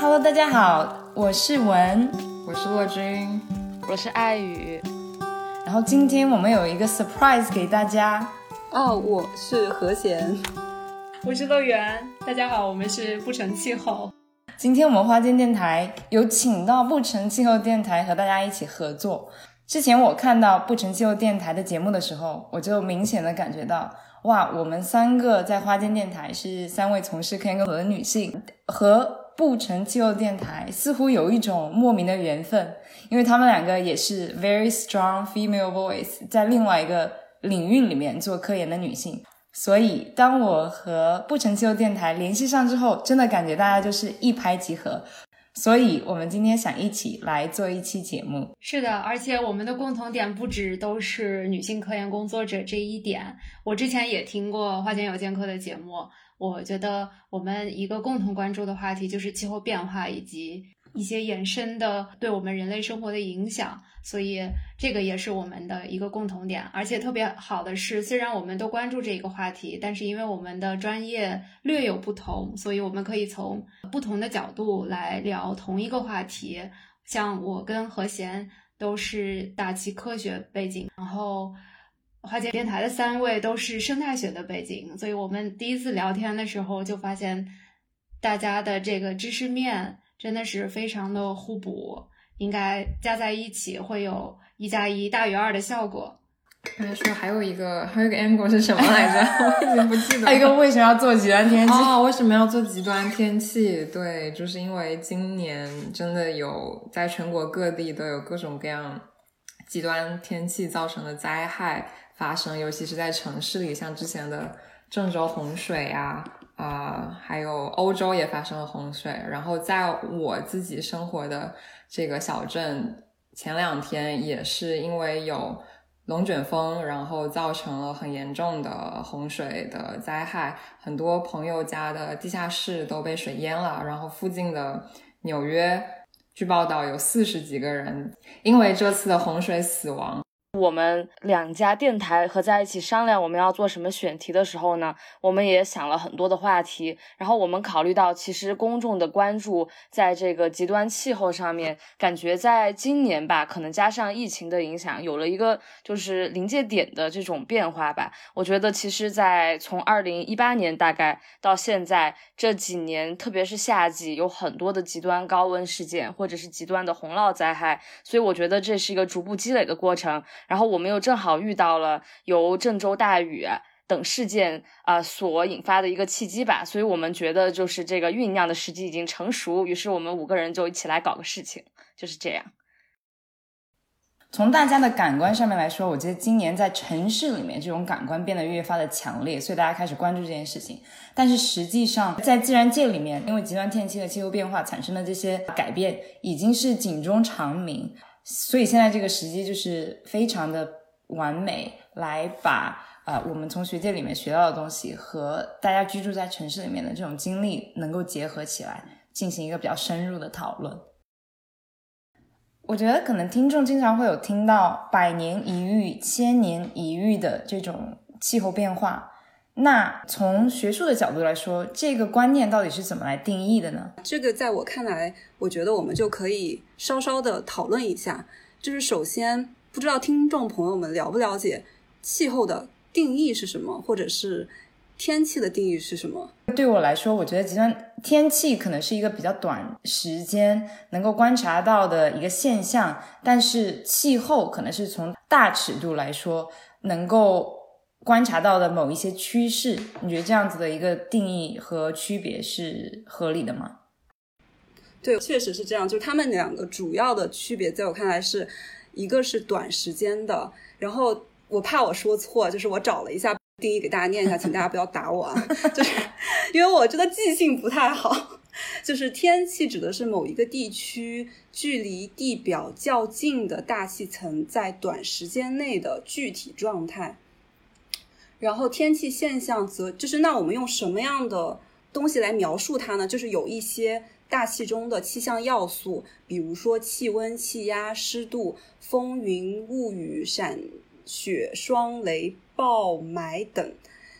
Hello，大家好，我是文，我是洛君，我是爱雨。然后今天我们有一个 surprise 给大家哦，我是何贤，我是乐园。大家好，我们是不成气候。今天我们花间电台有请到不成气候电台和大家一起合作。之前我看到不成气候电台的节目的时候，我就明显的感觉到，哇，我们三个在花间电台是三位从事科研工作的女性，和不成气候电台似乎有一种莫名的缘分，因为他们两个也是 very strong female voice，在另外一个领域里面做科研的女性。所以，当我和不成气候电台联系上之后，真的感觉大家就是一拍即合。所以，我们今天想一起来做一期节目。是的，而且我们的共同点不止都是女性科研工作者这一点。我之前也听过花间有剑客的节目，我觉得我们一个共同关注的话题就是气候变化以及。一些延伸的对我们人类生活的影响，所以这个也是我们的一个共同点。而且特别好的是，虽然我们都关注这一个话题，但是因为我们的专业略有不同，所以我们可以从不同的角度来聊同一个话题。像我跟何贤都是大气科学背景，然后花姐电台的三位都是生态学的背景，所以我们第一次聊天的时候就发现大家的这个知识面。真的是非常的互补，应该加在一起会有一加一大于二的效果。刚才说还有一个还有一个 angle 是什么来着？我已经不记得。还有一个为什么要做极端天气？哦，为什么要做极端天气？对，就是因为今年真的有在全国各地都有各种各样极端天气造成的灾害发生，尤其是在城市里，像之前的郑州洪水啊。啊，还有欧洲也发生了洪水，然后在我自己生活的这个小镇，前两天也是因为有龙卷风，然后造成了很严重的洪水的灾害，很多朋友家的地下室都被水淹了，然后附近的纽约，据报道有四十几个人因为这次的洪水死亡。我们两家电台合在一起商量我们要做什么选题的时候呢，我们也想了很多的话题。然后我们考虑到，其实公众的关注在这个极端气候上面，感觉在今年吧，可能加上疫情的影响，有了一个就是临界点的这种变化吧。我觉得，其实，在从二零一八年大概到现在这几年，特别是夏季，有很多的极端高温事件或者是极端的洪涝灾害，所以我觉得这是一个逐步积累的过程。然后我们又正好遇到了由郑州大雨等事件啊所引发的一个契机吧，所以我们觉得就是这个酝酿的时机已经成熟，于是我们五个人就一起来搞个事情，就是这样。从大家的感官上面来说，我觉得今年在城市里面这种感官变得越发的强烈，所以大家开始关注这件事情。但是实际上在自然界里面，因为极端天气和气候变化产生的这些改变，已经是警钟长鸣。所以现在这个时机就是非常的完美，来把呃我们从学界里面学到的东西和大家居住在城市里面的这种经历能够结合起来，进行一个比较深入的讨论。我觉得可能听众经常会有听到“百年一遇”“千年一遇”的这种气候变化。那从学术的角度来说，这个观念到底是怎么来定义的呢？这个在我看来，我觉得我们就可以稍稍的讨论一下。就是首先，不知道听众朋友们了不了解气候的定义是什么，或者是天气的定义是什么？对我来说，我觉得极端天气可能是一个比较短时间能够观察到的一个现象，但是气候可能是从大尺度来说能够。观察到的某一些趋势，你觉得这样子的一个定义和区别是合理的吗？对，确实是这样。就他们两个主要的区别，在我看来是一个是短时间的，然后我怕我说错，就是我找了一下定义给大家念一下，请大家不要打我啊，就是因为我真的记性不太好。就是天气指的是某一个地区距离地表较近的大气层在短时间内的具体状态。然后天气现象则就是那我们用什么样的东西来描述它呢？就是有一些大气中的气象要素，比如说气温、气压、湿度、风云、雾雨、闪雪、霜雷、暴霾等。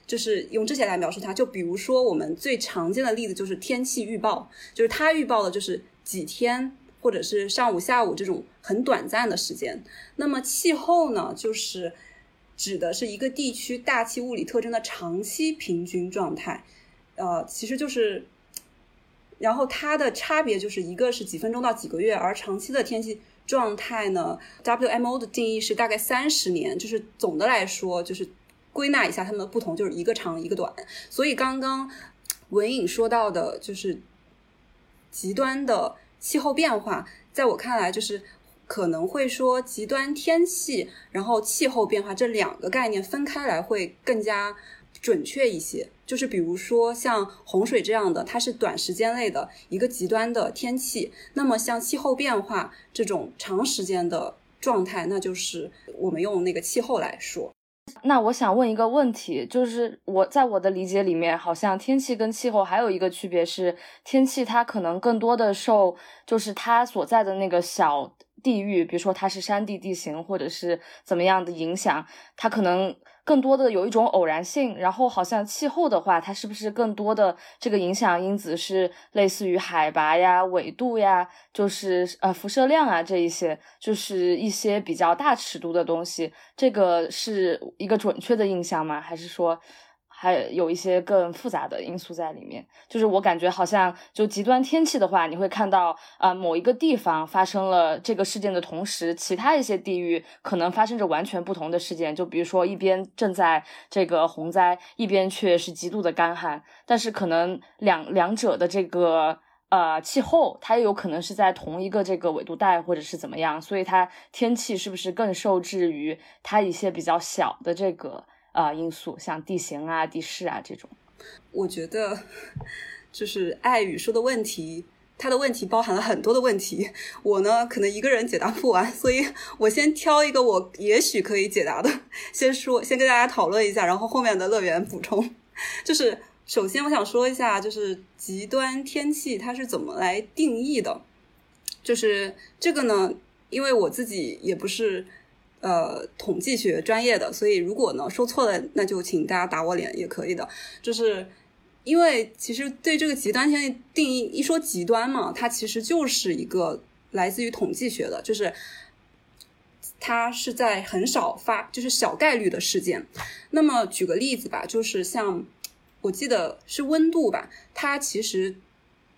就是用这些来描述它。就比如说我们最常见的例子就是天气预报，就是它预报的就是几天或者是上午、下午这种很短暂的时间。那么气候呢，就是指的是一个地区大气物理特征的长期平均状态。呃，其实就是。然后它的差别就是一个是几分钟到几个月，而长期的天气状态呢，WMO 的定义是大概三十年。就是总的来说，就是归纳一下它们的不同，就是一个长一个短。所以刚刚文颖说到的，就是极端的气候变化，在我看来，就是可能会说极端天气，然后气候变化这两个概念分开来会更加准确一些。就是比如说像洪水这样的，它是短时间内的一个极端的天气。那么像气候变化这种长时间的状态，那就是我们用那个气候来说。那我想问一个问题，就是我在我的理解里面，好像天气跟气候还有一个区别是，天气它可能更多的受就是它所在的那个小地域，比如说它是山地地形或者是怎么样的影响，它可能。更多的有一种偶然性，然后好像气候的话，它是不是更多的这个影响因子是类似于海拔呀、纬度呀，就是呃辐射量啊这一些，就是一些比较大尺度的东西，这个是一个准确的印象吗？还是说？还有一些更复杂的因素在里面，就是我感觉好像就极端天气的话，你会看到啊某一个地方发生了这个事件的同时，其他一些地域可能发生着完全不同的事件。就比如说一边正在这个洪灾，一边却是极度的干旱，但是可能两两者的这个呃气候，它也有可能是在同一个这个纬度带或者是怎么样，所以它天气是不是更受制于它一些比较小的这个。啊，因素像地形啊、地势啊这种，我觉得就是爱语说的问题，它的问题包含了很多的问题。我呢，可能一个人解答不完，所以我先挑一个我也许可以解答的，先说，先跟大家讨论一下，然后后面的乐园补充。就是首先，我想说一下，就是极端天气它是怎么来定义的？就是这个呢，因为我自己也不是。呃，统计学专业的，所以如果呢说错了，那就请大家打我脸也可以的。就是因为其实对这个极端天定义，一说极端嘛，它其实就是一个来自于统计学的，就是它是在很少发，就是小概率的事件。那么举个例子吧，就是像我记得是温度吧，它其实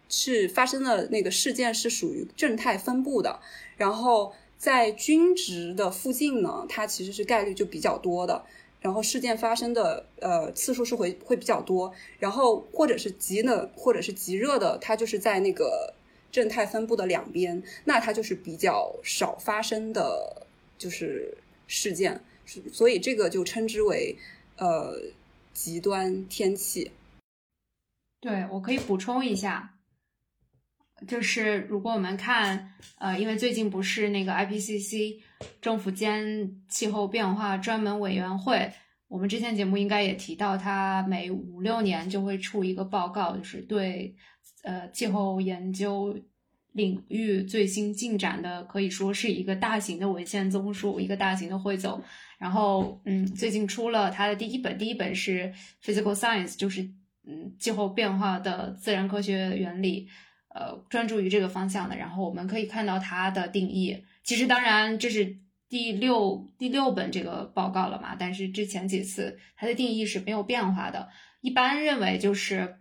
是发生的那个事件是属于正态分布的，然后。在均值的附近呢，它其实是概率就比较多的，然后事件发生的呃次数是会会比较多，然后或者是极冷或者是极热的，它就是在那个正态分布的两边，那它就是比较少发生的，就是事件，所以这个就称之为呃极端天气。对我可以补充一下。就是如果我们看，呃，因为最近不是那个 IPCC 政府间气候变化专门委员会，我们之前节目应该也提到，它每五六年就会出一个报告，就是对呃气候研究领域最新进展的，可以说是一个大型的文献综述，一个大型的汇总。然后，嗯，最近出了它的第一本，第一本是 Physical Science，就是嗯气候变化的自然科学原理。呃，专注于这个方向的，然后我们可以看到它的定义。其实，当然这是第六第六本这个报告了嘛，但是之前几次它的定义是没有变化的。一般认为就是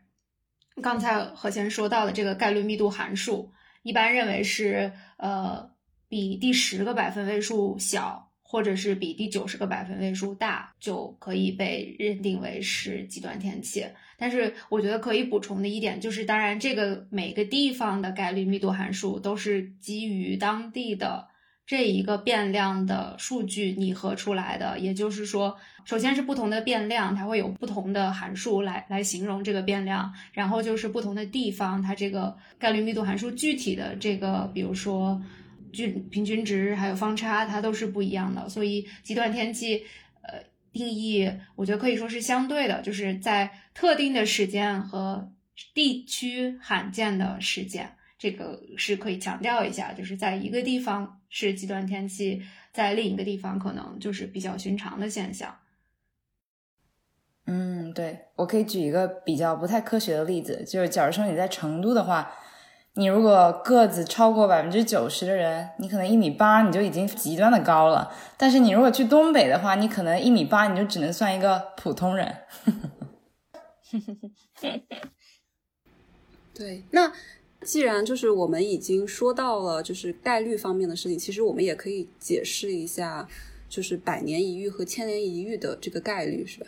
刚才何先说到的这个概率密度函数，一般认为是呃比第十个百分位数小。或者是比第九十个百分位数大，就可以被认定为是极端天气。但是我觉得可以补充的一点就是，当然这个每个地方的概率密度函数都是基于当地的这一个变量的数据拟合出来的。也就是说，首先是不同的变量，它会有不同的函数来来形容这个变量，然后就是不同的地方，它这个概率密度函数具体的这个，比如说。均平均值还有方差，它都是不一样的，所以极端天气，呃，定义我觉得可以说是相对的，就是在特定的时间和地区罕见的事件，这个是可以强调一下，就是在一个地方是极端天气，在另一个地方可能就是比较寻常的现象。嗯，对我可以举一个比较不太科学的例子，就是假如说你在成都的话，你如果个子超过百分之九十的人，你可能一米八你就已经极端的高了。但是你如果去东北的话，你可能一米八你就只能算一个普通人。对，那既然就是我们已经说到了就是概率方面的事情，其实我们也可以解释一下，就是百年一遇和千年一遇的这个概率，是吧？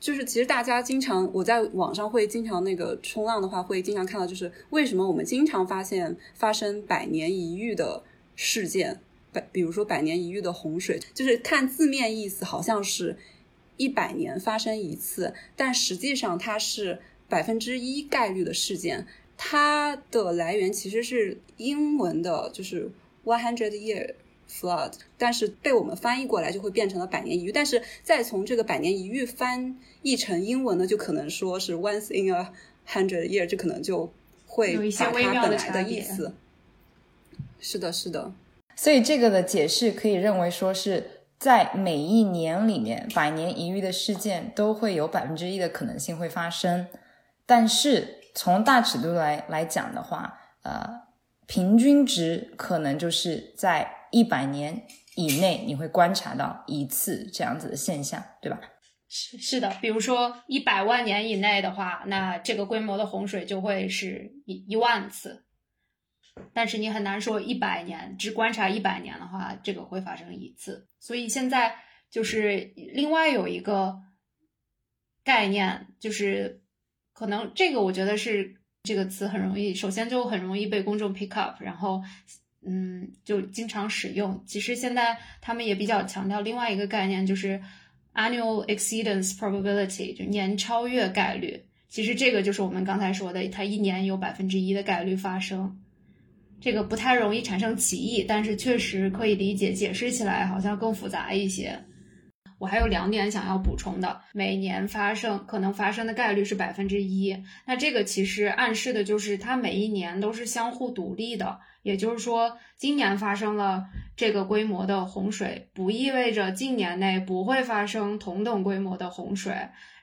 就是其实大家经常我在网上会经常那个冲浪的话，会经常看到，就是为什么我们经常发现发生百年一遇的事件，百比如说百年一遇的洪水，就是看字面意思好像是一百年发生一次，但实际上它是百分之一概率的事件。它的来源其实是英文的，就是 one hundred year flood，但是被我们翻译过来就会变成了百年一遇。但是再从这个百年一遇翻译成英文呢，就可能说是 once in a hundred year，这可能就会有一些把它微妙的本来的差别意思。是的，是的，所以这个的解释可以认为说是在每一年里面，百年一遇的事件都会有百分之一的可能性会发生，但是从大尺度来来讲的话，呃，平均值可能就是在一百年以内你会观察到一次这样子的现象，对吧？是是的，比如说一百万年以内的话，那这个规模的洪水就会是一一万次。但是你很难说一百年，只观察一百年的话，这个会发生一次。所以现在就是另外有一个概念，就是可能这个我觉得是这个词很容易，首先就很容易被公众 pick up，然后嗯就经常使用。其实现在他们也比较强调另外一个概念，就是 annual exceedance probability，就年超越概率。其实这个就是我们刚才说的，它一年有百分之一的概率发生。这个不太容易产生歧义，但是确实可以理解，解释起来好像更复杂一些。我还有两点想要补充的，每年发生可能发生的概率是百分之一，那这个其实暗示的就是它每一年都是相互独立的，也就是说，今年发生了这个规模的洪水，不意味着近年内不会发生同等规模的洪水。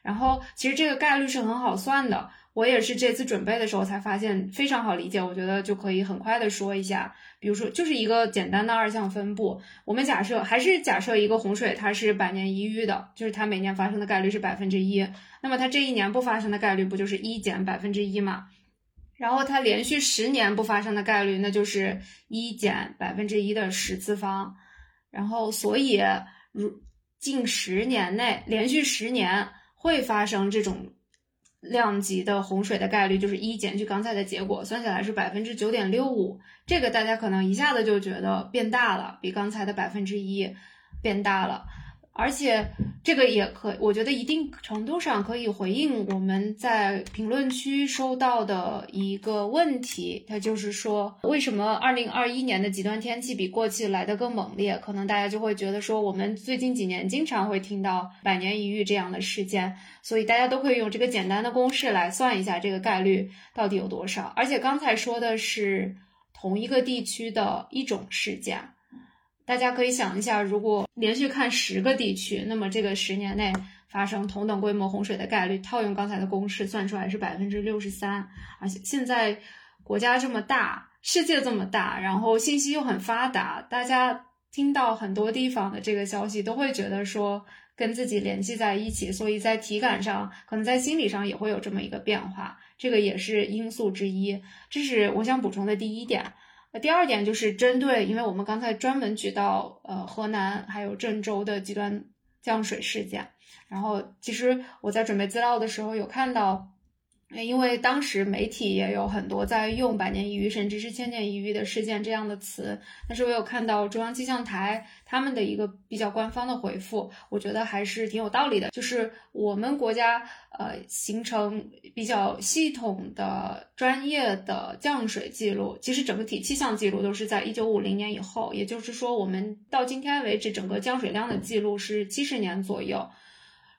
然后，其实这个概率是很好算的。我也是这次准备的时候才发现非常好理解，我觉得就可以很快的说一下。比如说，就是一个简单的二项分布。我们假设还是假设一个洪水它是百年一遇的，就是它每年发生的概率是百分之一，那么它这一年不发生的概率不就是一减百分之一嘛？然后它连续十年不发生的概率那就是一减百分之一的十次方。然后所以如近十年内连续十年会发生这种。量级的洪水的概率就是一减去刚才的结果，算下来是百分之九点六五。这个大家可能一下子就觉得变大了，比刚才的百分之一变大了。而且这个也可，我觉得一定程度上可以回应我们在评论区收到的一个问题，它就是说，为什么二零二一年的极端天气比过去来的更猛烈？可能大家就会觉得说，我们最近几年经常会听到百年一遇这样的事件，所以大家都可以用这个简单的公式来算一下这个概率到底有多少。而且刚才说的是同一个地区的一种事件。大家可以想一下，如果连续看十个地区，那么这个十年内发生同等规模洪水的概率，套用刚才的公式算出来是百分之六十三。而且现在国家这么大，世界这么大，然后信息又很发达，大家听到很多地方的这个消息，都会觉得说跟自己联系在一起，所以在体感上，可能在心理上也会有这么一个变化，这个也是因素之一。这是我想补充的第一点。第二点就是针对，因为我们刚才专门举到呃河南还有郑州的极端降水事件，然后其实我在准备资料的时候有看到。因为当时媒体也有很多在用“百年一遇”甚至是“千年一遇”的事件这样的词，但是我有看到中央气象台他们的一个比较官方的回复，我觉得还是挺有道理的。就是我们国家呃形成比较系统的专业的降水记录，其实整个体气象记录都是在一九五零年以后，也就是说我们到今天为止整个降水量的记录是七十年左右。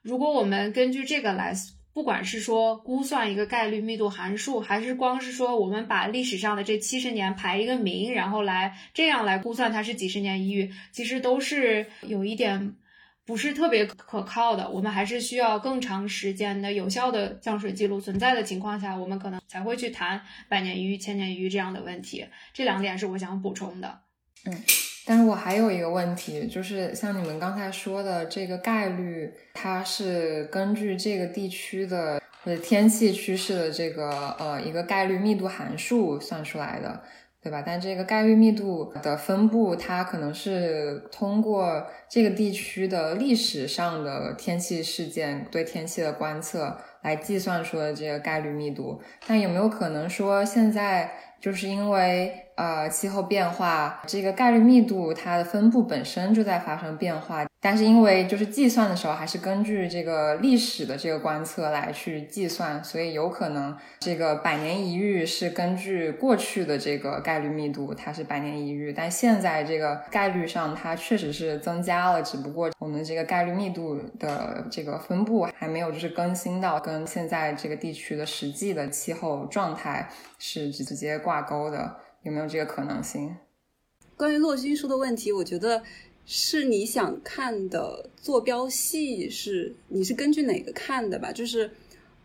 如果我们根据这个来。不管是说估算一个概率密度函数，还是光是说我们把历史上的这七十年排一个名，然后来这样来估算它是几十年一遇，其实都是有一点不是特别可靠的，我们还是需要更长时间的有效的降水记录存在的情况下，我们可能才会去谈百年一遇、千年一遇这样的问题。这两点是我想补充的。嗯，但是我还有一个问题，就是像你们刚才说的这个概率，它是根据这个地区的或者天气趋势的这个呃一个概率密度函数算出来的。对吧？但这个概率密度的分布，它可能是通过这个地区的历史上的天气事件对天气的观测来计算出的这个概率密度。但有没有可能说，现在就是因为呃气候变化，这个概率密度它的分布本身就在发生变化？但是因为就是计算的时候还是根据这个历史的这个观测来去计算，所以有可能这个百年一遇是根据过去的这个概率密度，它是百年一遇，但现在这个概率上它确实是增加了，只不过我们这个概率密度的这个分布还没有就是更新到跟现在这个地区的实际的气候状态是直接挂钩的，有没有这个可能性？关于洛君说的问题，我觉得。是你想看的坐标系是你是根据哪个看的吧？就是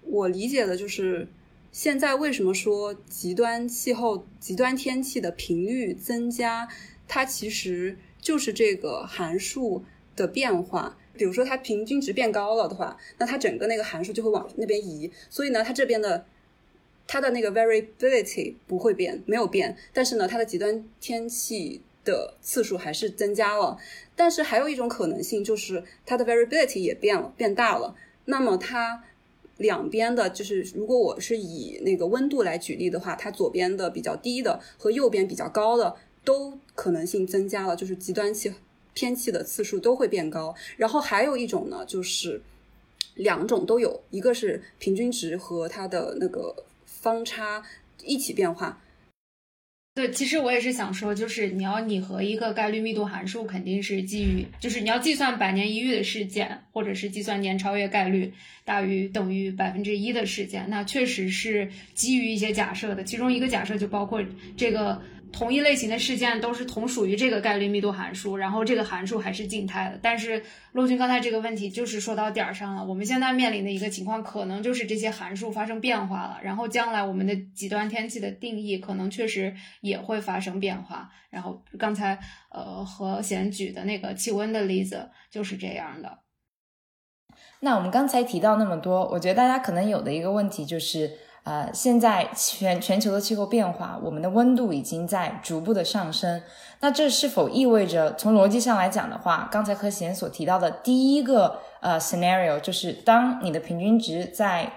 我理解的，就是现在为什么说极端气候、极端天气的频率增加，它其实就是这个函数的变化。比如说它平均值变高了的话，那它整个那个函数就会往那边移。所以呢，它这边的它的那个 variability 不会变，没有变，但是呢，它的极端天气。的次数还是增加了，但是还有一种可能性就是它的 variability 也变了，变大了。那么它两边的，就是如果我是以那个温度来举例的话，它左边的比较低的和右边比较高的都可能性增加了，就是极端气天气的次数都会变高。然后还有一种呢，就是两种都有，一个是平均值和它的那个方差一起变化。对，其实我也是想说，就是你要拟合一个概率密度函数，肯定是基于，就是你要计算百年一遇的事件，或者是计算年超越概率大于等于百分之一的事件，那确实是基于一些假设的。其中一个假设就包括这个。同一类型的事件都是同属于这个概率密度函数，然后这个函数还是静态的。但是陆军刚才这个问题就是说到点儿上了，我们现在面临的一个情况可能就是这些函数发生变化了，然后将来我们的极端天气的定义可能确实也会发生变化。然后刚才呃何贤举的那个气温的例子就是这样的。那我们刚才提到那么多，我觉得大家可能有的一个问题就是。呃，现在全全球的气候变化，我们的温度已经在逐步的上升。那这是否意味着，从逻辑上来讲的话，刚才柯贤所提到的第一个呃 scenario，就是当你的平均值在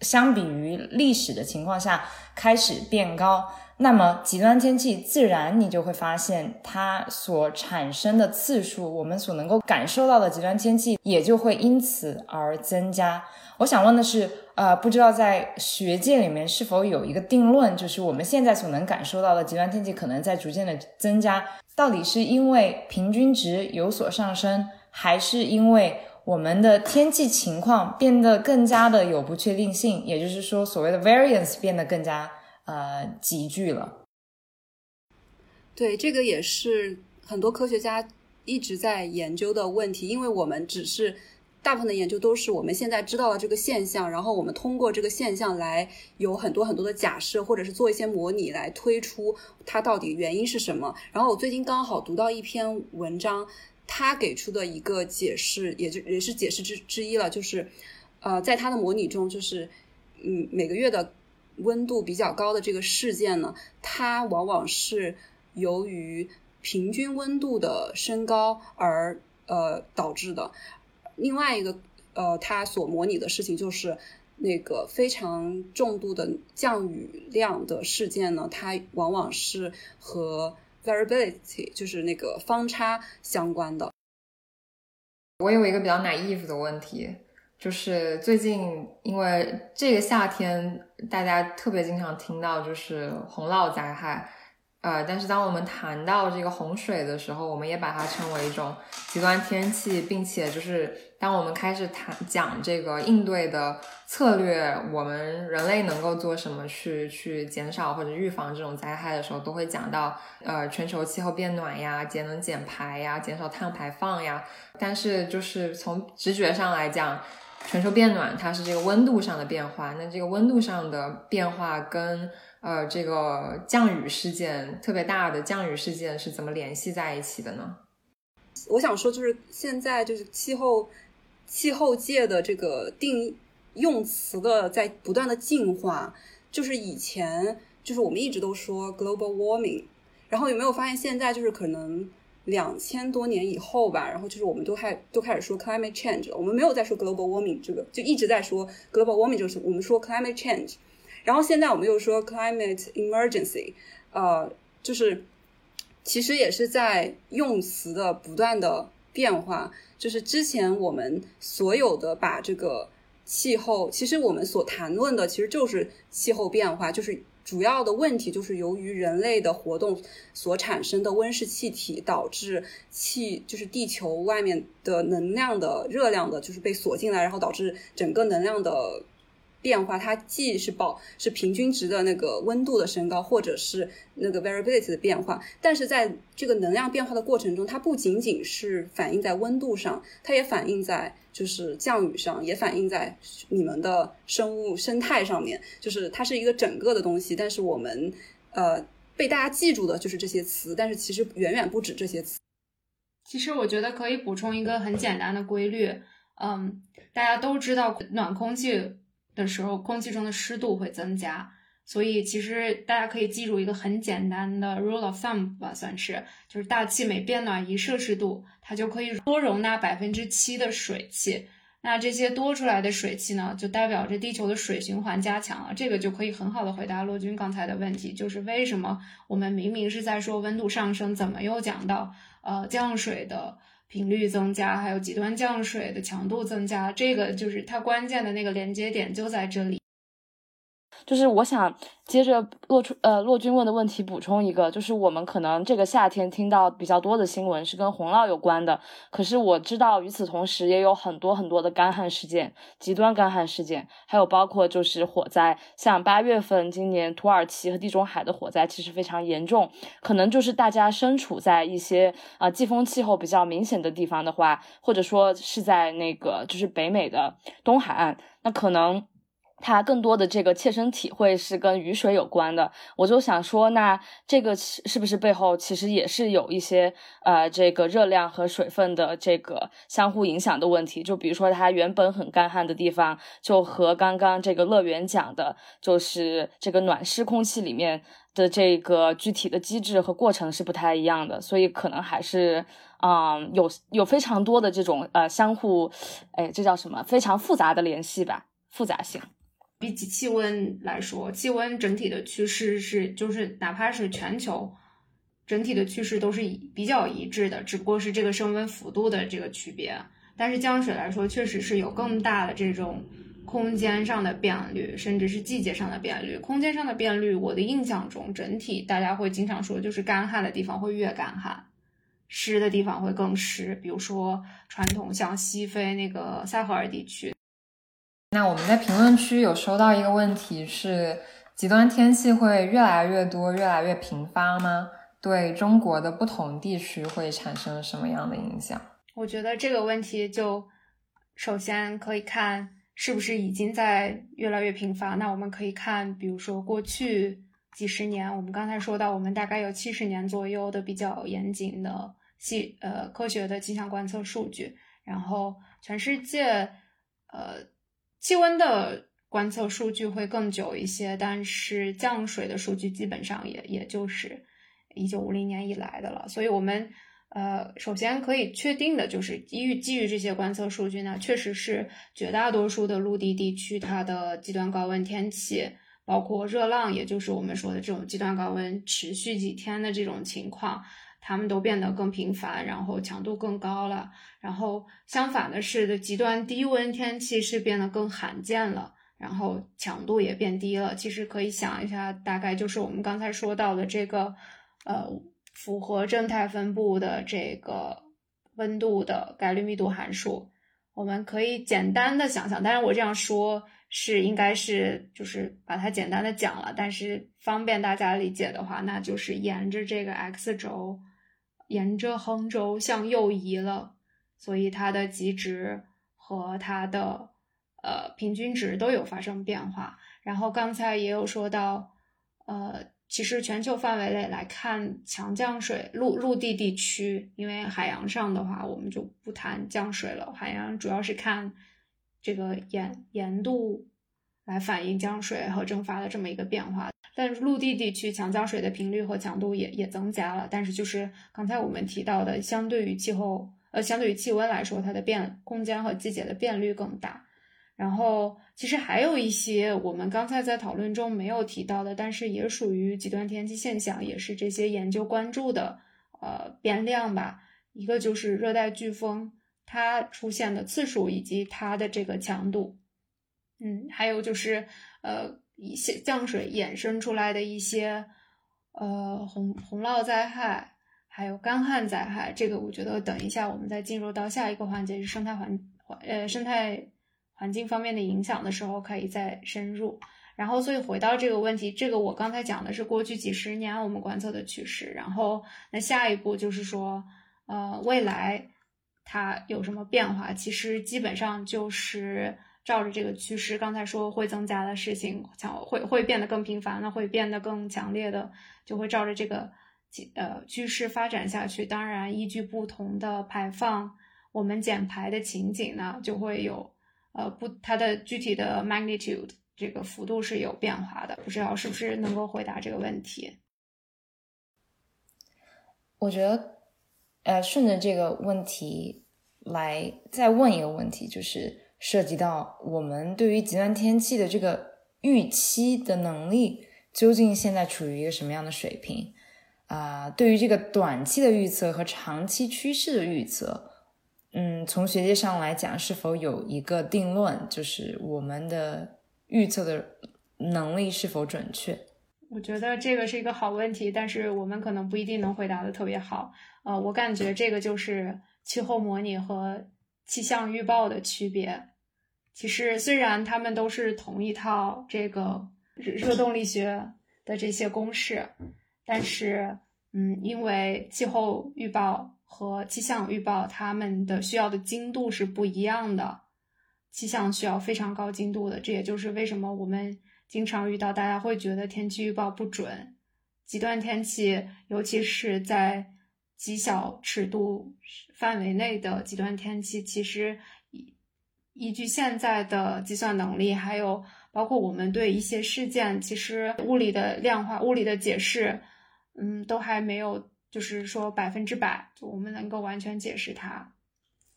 相比于历史的情况下开始变高，那么极端天气自然你就会发现它所产生的次数，我们所能够感受到的极端天气也就会因此而增加。我想问的是。呃，不知道在学界里面是否有一个定论，就是我们现在所能感受到的极端天气可能在逐渐的增加，到底是因为平均值有所上升，还是因为我们的天气情况变得更加的有不确定性？也就是说，所谓的 variance 变得更加呃集聚了。对，这个也是很多科学家一直在研究的问题，因为我们只是。大部分的研究都是我们现在知道了这个现象，然后我们通过这个现象来有很多很多的假设，或者是做一些模拟来推出它到底原因是什么。然后我最近刚好读到一篇文章，他给出的一个解释，也就也是解释之之一了，就是呃，在他的模拟中，就是嗯每个月的温度比较高的这个事件呢，它往往是由于平均温度的升高而呃导致的。另外一个，呃，它所模拟的事情就是那个非常重度的降雨量的事件呢，它往往是和 variability，就是那个方差相关的。我有一个比较 naive 的问题，就是最近因为这个夏天，大家特别经常听到就是洪涝灾害。呃，但是当我们谈到这个洪水的时候，我们也把它称为一种极端天气，并且就是当我们开始谈讲这个应对的策略，我们人类能够做什么去去减少或者预防这种灾害的时候，都会讲到呃全球气候变暖呀、节能减排呀、减少碳排放呀。但是就是从直觉上来讲，全球变暖它是这个温度上的变化，那这个温度上的变化跟呃这个降雨事件特别大的降雨事件是怎么联系在一起的呢？我想说，就是现在就是气候。气候界的这个定义用词的在不断的进化，就是以前就是我们一直都说 global warming，然后有没有发现现在就是可能两千多年以后吧，然后就是我们都开都开始说 climate change，了我们没有在说 global warming 这个，就一直在说 global warming 就是我们说 climate change，然后现在我们又说 climate emergency，呃，就是其实也是在用词的不断的变化。就是之前我们所有的把这个气候，其实我们所谈论的其实就是气候变化，就是主要的问题就是由于人类的活动所产生的温室气体导致气，就是地球外面的能量的热量的，就是被锁进来，然后导致整个能量的。变化，它既是保是平均值的那个温度的升高，或者是那个 variability 的变化，但是在这个能量变化的过程中，它不仅仅是反映在温度上，它也反映在就是降雨上，也反映在你们的生物生态上面，就是它是一个整个的东西。但是我们呃被大家记住的就是这些词，但是其实远远不止这些词。其实我觉得可以补充一个很简单的规律，嗯，大家都知道暖空气。的时候，空气中的湿度会增加，所以其实大家可以记住一个很简单的 rule of thumb 吧，算是就是大气每变暖一摄氏度，它就可以多容纳百分之七的水汽。那这些多出来的水汽呢，就代表着地球的水循环加强了。这个就可以很好的回答骆军刚才的问题，就是为什么我们明明是在说温度上升，怎么又讲到呃降水的？频率增加，还有极端降水的强度增加，这个就是它关键的那个连接点就在这里。就是我想接着骆出呃骆军问的问题补充一个，就是我们可能这个夏天听到比较多的新闻是跟洪涝有关的，可是我知道与此同时也有很多很多的干旱事件，极端干旱事件，还有包括就是火灾，像八月份今年土耳其和地中海的火灾其实非常严重，可能就是大家身处在一些啊季风气候比较明显的地方的话，或者说是在那个就是北美的东海岸，那可能。它更多的这个切身体会是跟雨水有关的，我就想说，那这个是不是背后其实也是有一些呃这个热量和水分的这个相互影响的问题？就比如说它原本很干旱的地方，就和刚刚这个乐园讲的，就是这个暖湿空气里面的这个具体的机制和过程是不太一样的，所以可能还是嗯有有非常多的这种呃相互，哎，这叫什么？非常复杂的联系吧，复杂性。比起气温来说，气温整体的趋势是，就是哪怕是全球整体的趋势都是比较一致的，只不过是这个升温幅度的这个区别。但是降水来说，确实是有更大的这种空间上的变率，甚至是季节上的变率。空间上的变率，我的印象中，整体大家会经常说，就是干旱的地方会越干旱，湿的地方会更湿。比如说，传统像西非那个撒哈尔地区。那我们在评论区有收到一个问题，是极端天气会越来越多、越来越频发吗？对中国的不同地区会产生什么样的影响？我觉得这个问题就首先可以看是不是已经在越来越频发。那我们可以看，比如说过去几十年，我们刚才说到，我们大概有七十年左右的比较严谨的气呃科学的气象观测数据，然后全世界呃。气温的观测数据会更久一些，但是降水的数据基本上也也就是一九五零年以来的了。所以，我们呃，首先可以确定的就是，基于基于这些观测数据呢，确实是绝大多数的陆地地区，它的极端高温天气，包括热浪，也就是我们说的这种极端高温持续几天的这种情况。它们都变得更频繁，然后强度更高了。然后相反的是，的极端低温天气是变得更罕见了，然后强度也变低了。其实可以想一下，大概就是我们刚才说到的这个，呃，符合正态分布的这个温度的概率密度函数，我们可以简单的想象，当然我这样说是应该是就是把它简单的讲了，但是方便大家理解的话，那就是沿着这个 x 轴，沿着横轴向右移了，所以它的极值和它的呃平均值都有发生变化。然后刚才也有说到，呃。其实全球范围内来看，强降水陆陆地地区，因为海洋上的话，我们就不谈降水了。海洋主要是看这个盐盐度来反映降水和蒸发的这么一个变化。但是陆地地区强降水的频率和强度也也增加了。但是就是刚才我们提到的，相对于气候呃，相对于气温来说，它的变空间和季节的变率更大。然后，其实还有一些我们刚才在讨论中没有提到的，但是也属于极端天气现象，也是这些研究关注的呃变量吧。一个就是热带飓风它出现的次数以及它的这个强度，嗯，还有就是呃一些降水衍生出来的一些呃洪洪涝灾害，还有干旱灾害。这个我觉得等一下我们再进入到下一个环节是生态环环呃生态。环境方面的影响的时候，可以再深入。然后，所以回到这个问题，这个我刚才讲的是过去几十年我们观测的趋势。然后，那下一步就是说，呃，未来它有什么变化？其实基本上就是照着这个趋势，刚才说会增加的事情，强会会变得更频繁那，会变得更强烈的，就会照着这个呃趋势发展下去。当然，依据不同的排放，我们减排的情景呢，就会有。呃，不，它的具体的 magnitude 这个幅度是有变化的，不知道是不是能够回答这个问题？我觉得，呃，顺着这个问题来再问一个问题，就是涉及到我们对于极端天气的这个预期的能力，究竟现在处于一个什么样的水平？啊，对于这个短期的预测和长期趋势的预测。嗯，从学界上来讲，是否有一个定论，就是我们的预测的能力是否准确？我觉得这个是一个好问题，但是我们可能不一定能回答的特别好。呃，我感觉这个就是气候模拟和气象预报的区别。其实虽然他们都是同一套这个热动力学的这些公式，但是，嗯，因为气候预报。和气象预报，它们的需要的精度是不一样的。气象需要非常高精度的，这也就是为什么我们经常遇到大家会觉得天气预报不准。极端天气，尤其是在极小尺度范围内的极端天气，其实依据现在的计算能力，还有包括我们对一些事件，其实物理的量化、物理的解释，嗯，都还没有。就是说百分之百，就我们能够完全解释它，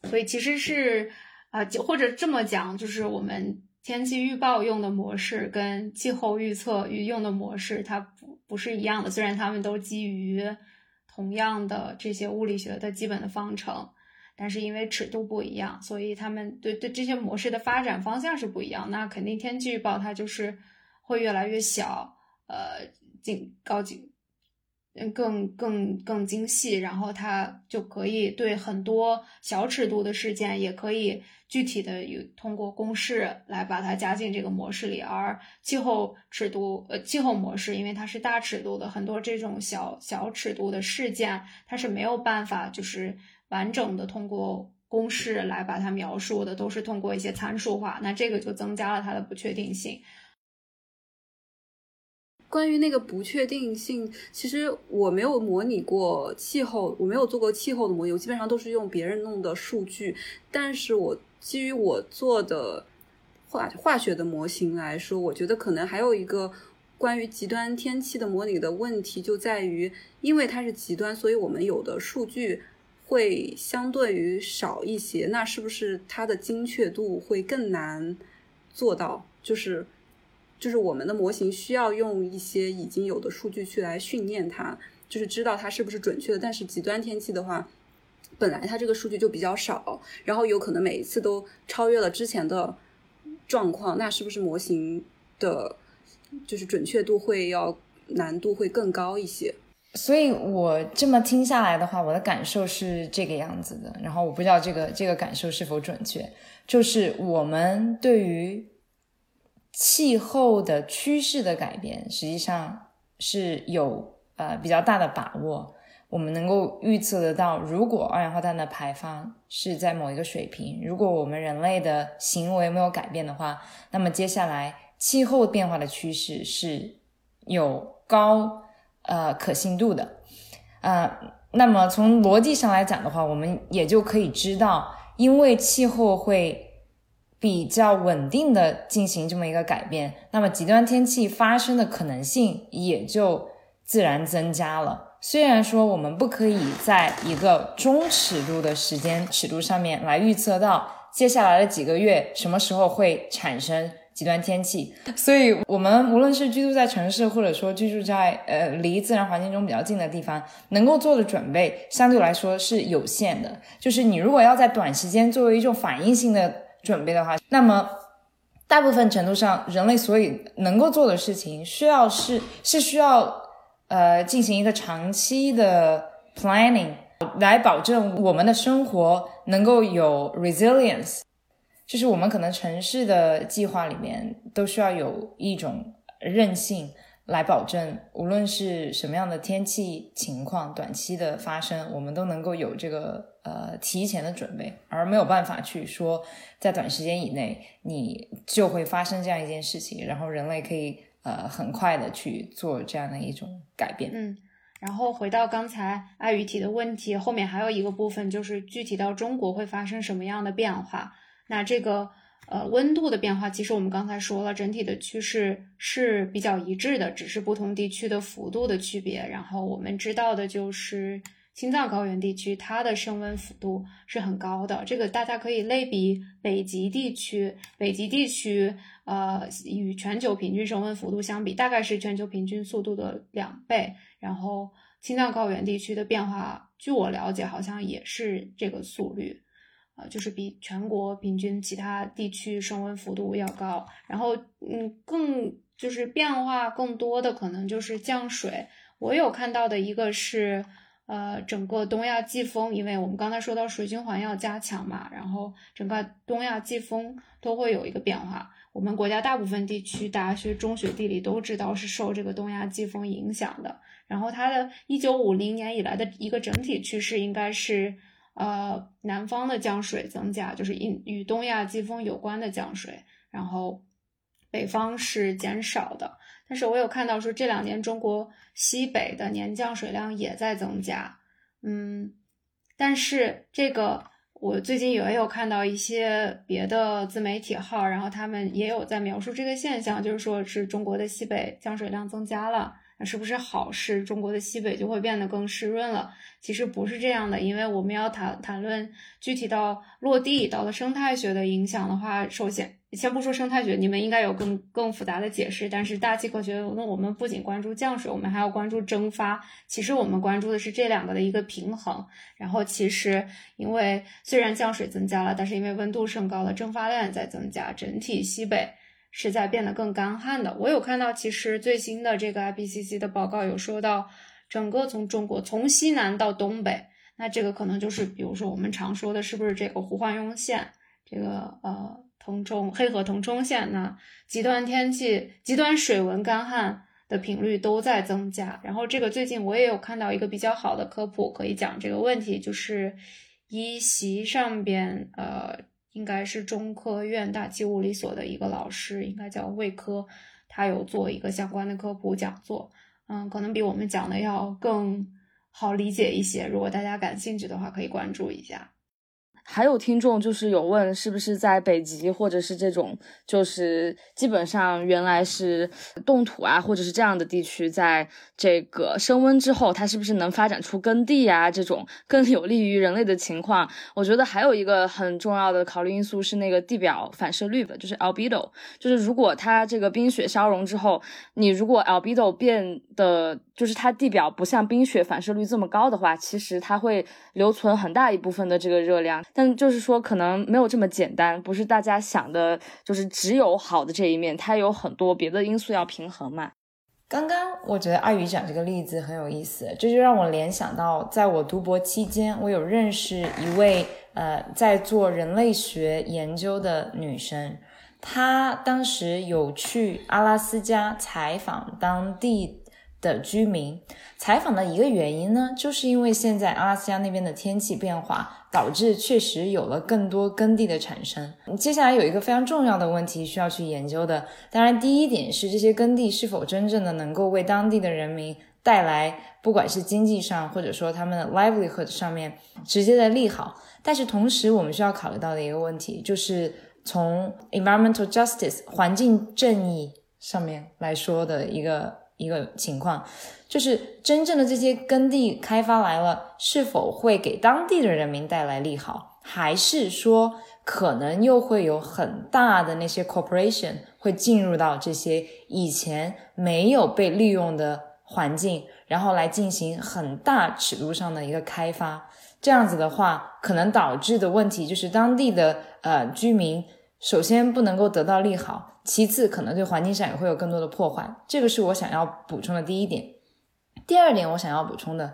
所以其实是啊，或者这么讲，就是我们天气预报用的模式跟气候预测与用的模式，它不不是一样的。虽然它们都基于同样的这些物理学的基本的方程，但是因为尺度不一样，所以他们对对这些模式的发展方向是不一样。那肯定天气预报它就是会越来越小，呃，精高精。嗯，更更更精细，然后它就可以对很多小尺度的事件，也可以具体的有通过公式来把它加进这个模式里。而气候尺度，呃，气候模式，因为它是大尺度的，很多这种小小尺度的事件，它是没有办法就是完整的通过公式来把它描述的，都是通过一些参数化，那这个就增加了它的不确定性。关于那个不确定性，其实我没有模拟过气候，我没有做过气候的模拟，我基本上都是用别人弄的数据。但是我基于我做的化化学的模型来说，我觉得可能还有一个关于极端天气的模拟的问题，就在于因为它是极端，所以我们有的数据会相对于少一些。那是不是它的精确度会更难做到？就是。就是我们的模型需要用一些已经有的数据去来训练它，就是知道它是不是准确的。但是极端天气的话，本来它这个数据就比较少，然后有可能每一次都超越了之前的状况，那是不是模型的，就是准确度会要难度会更高一些？所以我这么听下来的话，我的感受是这个样子的。然后我不知道这个这个感受是否准确，就是我们对于气候的趋势的改变，实际上是有呃比较大的把握。我们能够预测得到，如果二氧化碳的排放是在某一个水平，如果我们人类的行为没有改变的话，那么接下来气候变化的趋势是有高呃可信度的。呃，那么从逻辑上来讲的话，我们也就可以知道，因为气候会比较稳定的进行这么一个改变，那么极端天气发生的可能性也就自然增加了。虽然说我们不可以在一个中尺度的时间尺度上面来预测到接下来的几个月什么时候会产生极端天气，所以我们无论是居住在城市，或者说居住在呃离自然环境中比较近的地方，能够做的准备相对来说是有限的。就是你如果要在短时间作为一种反应性的准备的话，那么大部分程度上人类所以能够做的事情，需要是是需要。呃，进行一个长期的 planning 来保证我们的生活能够有 resilience，就是我们可能城市的计划里面都需要有一种韧性来保证，无论是什么样的天气情况，短期的发生，我们都能够有这个呃提前的准备，而没有办法去说在短时间以内你就会发生这样一件事情，然后人类可以。呃，很快的去做这样的一种改变。嗯，然后回到刚才爱宇提的问题，后面还有一个部分就是具体到中国会发生什么样的变化。那这个呃温度的变化，其实我们刚才说了，整体的趋势是比较一致的，只是不同地区的幅度的区别。然后我们知道的就是。青藏高原地区，它的升温幅度是很高的。这个大家可以类比北极地区，北极地区，呃，与全球平均升温幅度相比，大概是全球平均速度的两倍。然后，青藏高原地区的变化，据我了解，好像也是这个速率，呃，就是比全国平均其他地区升温幅度要高。然后，嗯，更就是变化更多的可能就是降水。我有看到的一个是。呃，整个东亚季风，因为我们刚才说到水循环要加强嘛，然后整个东亚季风都会有一个变化。我们国家大部分地区，大家学中学地理都知道是受这个东亚季风影响的。然后它的一九五零年以来的一个整体趋势应该是，呃，南方的降水增加，就是因与东亚季风有关的降水，然后北方是减少的。但是我有看到说这两年中国西北的年降水量也在增加，嗯，但是这个我最近也有看到一些别的自媒体号，然后他们也有在描述这个现象，就是说是中国的西北降水量增加了，那是不是好事？中国的西北就会变得更湿润了？其实不是这样的，因为我们要谈谈论具体到落地到了生态学的影响的话，首先。先不说生态学，你们应该有更更复杂的解释。但是大气科学，那我们不仅关注降水，我们还要关注蒸发。其实我们关注的是这两个的一个平衡。然后其实因为虽然降水增加了，但是因为温度升高了，蒸发量也在增加，整体西北是在变得更干旱的。我有看到，其实最新的这个 IPCC 的报告有说到，整个从中国从西南到东北，那这个可能就是比如说我们常说的是不是这个胡焕庸线，这个呃。腾冲黑河腾冲线呢，极端天气、极端水文干旱的频率都在增加。然后这个最近我也有看到一个比较好的科普，可以讲这个问题，就是一席上边，呃，应该是中科院大气物理所的一个老师，应该叫魏科，他有做一个相关的科普讲座，嗯，可能比我们讲的要更好理解一些。如果大家感兴趣的话，可以关注一下。还有听众就是有问，是不是在北极或者是这种，就是基本上原来是冻土啊，或者是这样的地区，在这个升温之后，它是不是能发展出耕地呀？这种更有利于人类的情况？我觉得还有一个很重要的考虑因素是那个地表反射率的，就是 albedo，就是如果它这个冰雪消融之后，你如果 albedo 变得就是它地表不像冰雪反射率这么高的话，其实它会留存很大一部分的这个热量。但就是说，可能没有这么简单，不是大家想的，就是只有好的这一面，它有很多别的因素要平衡嘛。刚刚我觉得阿宇讲这个例子很有意思，这就让我联想到，在我读博期间，我有认识一位呃在做人类学研究的女生，她当时有去阿拉斯加采访当地。的居民采访的一个原因呢，就是因为现在阿拉斯加那边的天气变化，导致确实有了更多耕地的产生。接下来有一个非常重要的问题需要去研究的，当然第一点是这些耕地是否真正的能够为当地的人民带来，不管是经济上或者说他们的 livelihood 上面直接的利好。但是同时我们需要考虑到的一个问题，就是从 environmental justice 环境正义上面来说的一个。一个情况，就是真正的这些耕地开发来了，是否会给当地的人民带来利好，还是说可能又会有很大的那些 corporation 会进入到这些以前没有被利用的环境，然后来进行很大尺度上的一个开发？这样子的话，可能导致的问题就是当地的呃居民首先不能够得到利好。其次，可能对环境上也会有更多的破坏，这个是我想要补充的第一点。第二点，我想要补充的，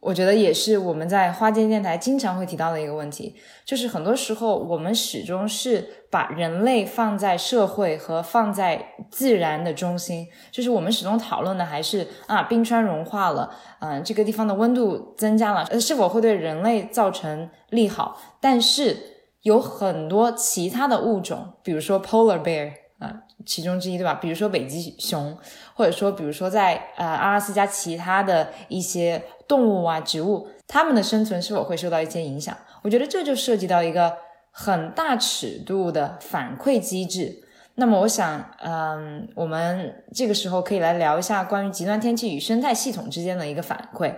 我觉得也是我们在花间电台经常会提到的一个问题，就是很多时候我们始终是把人类放在社会和放在自然的中心，就是我们始终讨论的还是啊，冰川融化了，嗯，这个地方的温度增加了，呃，是否会对人类造成利好？但是有很多其他的物种，比如说 polar bear。啊，其中之一，对吧？比如说北极熊，或者说，比如说在呃阿拉斯加其他的一些动物啊、植物，它们的生存是否会受到一些影响？我觉得这就涉及到一个很大尺度的反馈机制。那么，我想，嗯，我们这个时候可以来聊一下关于极端天气与生态系统之间的一个反馈。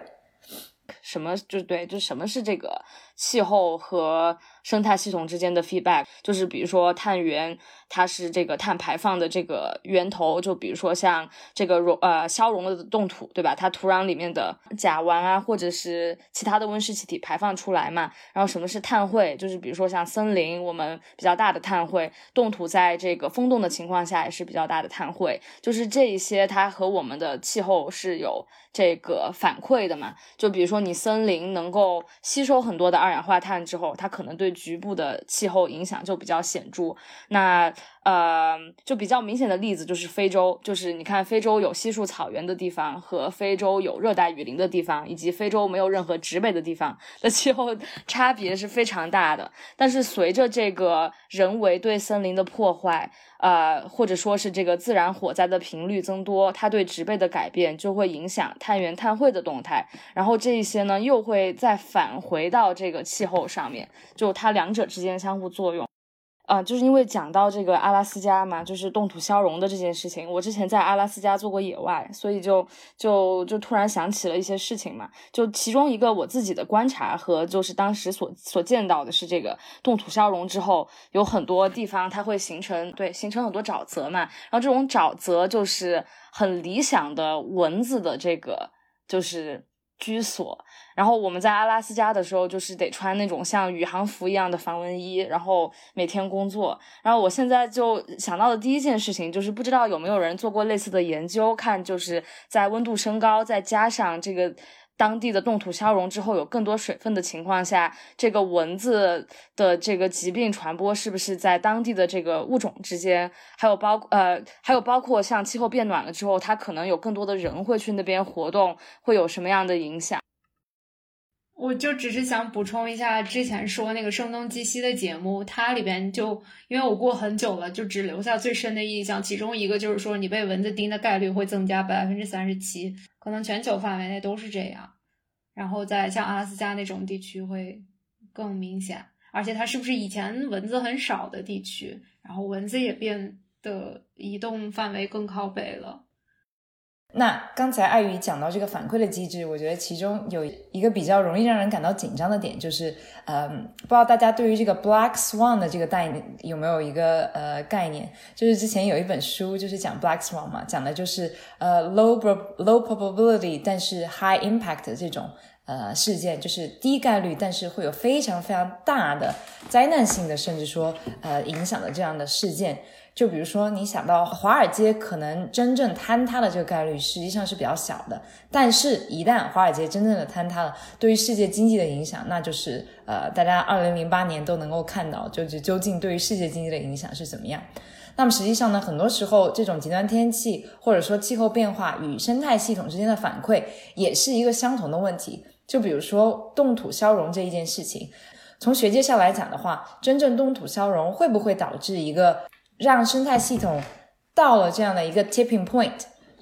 什么？就对，就什么是这个气候和生态系统之间的 feedback？就是比如说碳源。它是这个碳排放的这个源头，就比如说像这个融呃消融的冻土，对吧？它土壤里面的甲烷啊，或者是其他的温室气体排放出来嘛。然后什么是碳汇？就是比如说像森林，我们比较大的碳汇；冻土在这个风冻的情况下也是比较大的碳汇。就是这一些，它和我们的气候是有这个反馈的嘛。就比如说你森林能够吸收很多的二氧化碳之后，它可能对局部的气候影响就比较显著。那呃，就比较明显的例子就是非洲，就是你看非洲有稀树草原的地方和非洲有热带雨林的地方，以及非洲没有任何植被的地方的气候 差别是非常大的。但是随着这个人为对森林的破坏，呃，或者说是这个自然火灾的频率增多，它对植被的改变就会影响碳源碳汇的动态，然后这一些呢又会再返回到这个气候上面，就它两者之间相互作用。啊，就是因为讲到这个阿拉斯加嘛，就是冻土消融的这件事情。我之前在阿拉斯加做过野外，所以就就就突然想起了一些事情嘛。就其中一个我自己的观察和就是当时所所见到的是，这个冻土消融之后，有很多地方它会形成对形成很多沼泽嘛。然后这种沼泽就是很理想的蚊子的这个就是居所。然后我们在阿拉斯加的时候，就是得穿那种像宇航服一样的防蚊衣，然后每天工作。然后我现在就想到的第一件事情，就是不知道有没有人做过类似的研究，看就是在温度升高，再加上这个当地的冻土消融之后有更多水分的情况下，这个蚊子的这个疾病传播是不是在当地的这个物种之间，还有包呃还有包括像气候变暖了之后，它可能有更多的人会去那边活动，会有什么样的影响？我就只是想补充一下之前说那个声东击西的节目，它里边就因为我过很久了，就只留下最深的印象。其中一个就是说，你被蚊子叮的概率会增加百分之三十七，可能全球范围内都是这样。然后在像阿拉斯加那种地区会更明显，而且它是不是以前蚊子很少的地区，然后蚊子也变得移动范围更靠北了。那刚才艾宇讲到这个反馈的机制，我觉得其中有一个比较容易让人感到紧张的点，就是，嗯，不知道大家对于这个 black swan 的这个概念有没有一个呃概念？就是之前有一本书就是讲 black swan 嘛，讲的就是呃 low low probability 但是 high impact 这种呃事件，就是低概率但是会有非常非常大的灾难性的，甚至说呃影响的这样的事件。就比如说，你想到华尔街可能真正坍塌的这个概率实际上是比较小的，但是，一旦华尔街真正的坍塌了，对于世界经济的影响，那就是呃，大家二零零八年都能够看到，就是究竟对于世界经济的影响是怎么样。那么实际上呢，很多时候这种极端天气或者说气候变化与生态系统之间的反馈，也是一个相同的问题。就比如说冻土消融这一件事情，从学界上来讲的话，真正冻土消融会不会导致一个？让生态系统到了这样的一个 tipping point，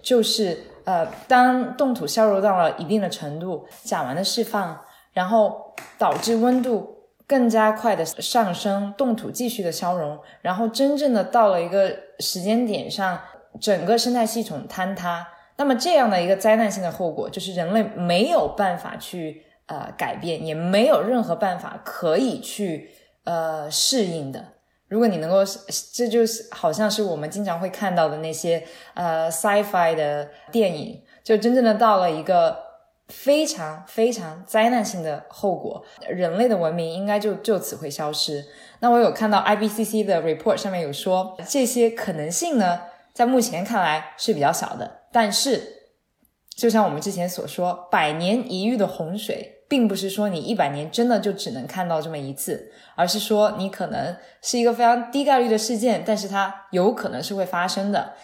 就是呃，当冻土消融到了一定的程度，甲烷的释放，然后导致温度更加快的上升，冻土继续的消融，然后真正的到了一个时间点上，整个生态系统坍塌。那么这样的一个灾难性的后果，就是人类没有办法去呃改变，也没有任何办法可以去呃适应的。如果你能够，这就是好像是我们经常会看到的那些呃 sci-fi 的电影，就真正的到了一个非常非常灾难性的后果，人类的文明应该就就此会消失。那我有看到 IBCC 的 report 上面有说，这些可能性呢，在目前看来是比较小的，但是就像我们之前所说，百年一遇的洪水。并不是说你一百年真的就只能看到这么一次，而是说你可能是一个非常低概率的事件，但是它有可能是会发生的。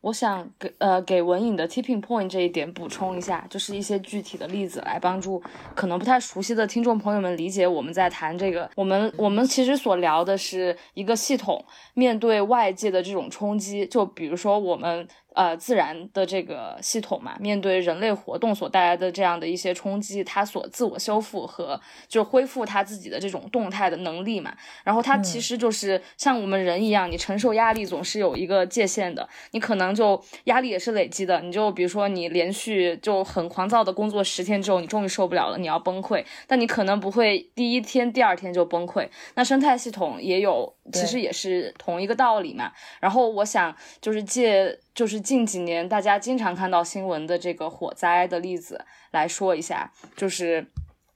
我想给呃给文颖的 tipping point 这一点补充一下，就是一些具体的例子来帮助可能不太熟悉的听众朋友们理解我们在谈这个。我们我们其实所聊的是一个系统面对外界的这种冲击，就比如说我们。呃，自然的这个系统嘛，面对人类活动所带来的这样的一些冲击，它所自我修复和就恢复它自己的这种动态的能力嘛。然后它其实就是像我们人一样，你承受压力总是有一个界限的，你可能就压力也是累积的。你就比如说你连续就很狂躁的工作十天之后，你终于受不了了，你要崩溃，但你可能不会第一天、第二天就崩溃。那生态系统也有，其实也是同一个道理嘛。然后我想就是借。就是近几年大家经常看到新闻的这个火灾的例子来说一下，就是。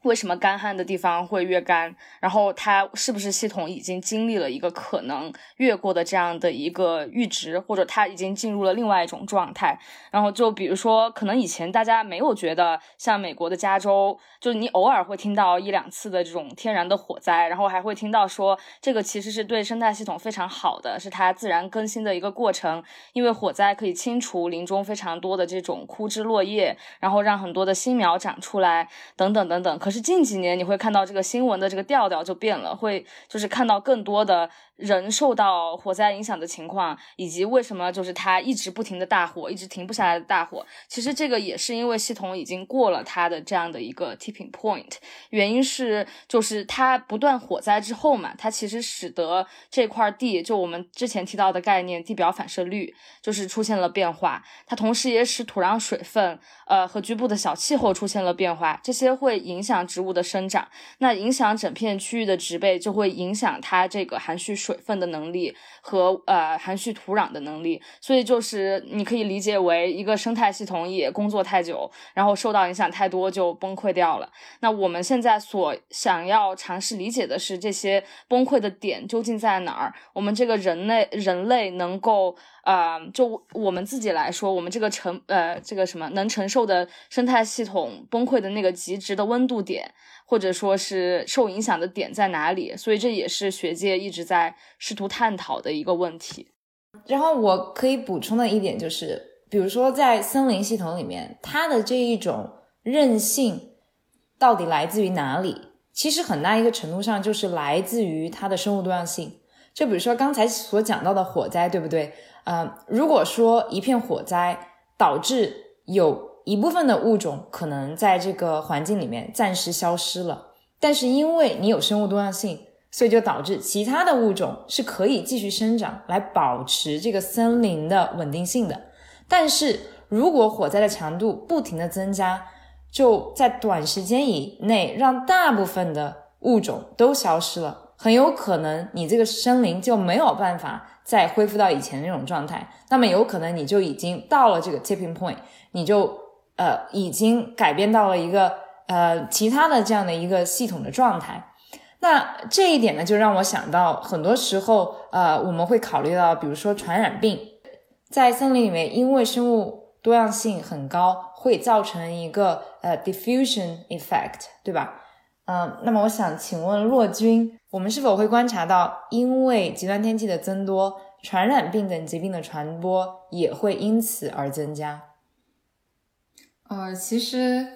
为什么干旱的地方会越干？然后它是不是系统已经经历了一个可能越过的这样的一个阈值，或者它已经进入了另外一种状态？然后就比如说，可能以前大家没有觉得，像美国的加州，就是你偶尔会听到一两次的这种天然的火灾，然后还会听到说这个其实是对生态系统非常好的，是它自然更新的一个过程，因为火灾可以清除林中非常多的这种枯枝落叶，然后让很多的新苗长出来，等等等等。可可是近几年，你会看到这个新闻的这个调调就变了，会就是看到更多的。人受到火灾影响的情况，以及为什么就是它一直不停的大火，一直停不下来的大火，其实这个也是因为系统已经过了它的这样的一个 tipping point。原因是就是它不断火灾之后嘛，它其实使得这块地就我们之前提到的概念地表反射率就是出现了变化，它同时也使土壤水分呃和局部的小气候出现了变化，这些会影响植物的生长，那影响整片区域的植被就会影响它这个含蓄水。水分的能力和呃含蓄土壤的能力，所以就是你可以理解为一个生态系统也工作太久，然后受到影响太多就崩溃掉了。那我们现在所想要尝试理解的是这些崩溃的点究竟在哪儿？我们这个人类人类能够呃就我们自己来说，我们这个承呃这个什么能承受的生态系统崩溃的那个极值的温度点。或者说是受影响的点在哪里？所以这也是学界一直在试图探讨的一个问题。然后我可以补充的一点就是，比如说在森林系统里面，它的这一种韧性到底来自于哪里？其实很大一个程度上就是来自于它的生物多样性。就比如说刚才所讲到的火灾，对不对？呃，如果说一片火灾导致有一部分的物种可能在这个环境里面暂时消失了，但是因为你有生物多样性，所以就导致其他的物种是可以继续生长，来保持这个森林的稳定性的。但是如果火灾的强度不停的增加，就在短时间以内让大部分的物种都消失了，很有可能你这个森林就没有办法再恢复到以前那种状态，那么有可能你就已经到了这个 tipping point，你就。呃，已经改变到了一个呃其他的这样的一个系统的状态。那这一点呢，就让我想到，很多时候，呃，我们会考虑到，比如说传染病，在森林里面，因为生物多样性很高，会造成一个呃 diffusion effect，对吧？嗯，那么我想请问骆军，我们是否会观察到，因为极端天气的增多，传染病等疾病的传播也会因此而增加？呃，其实。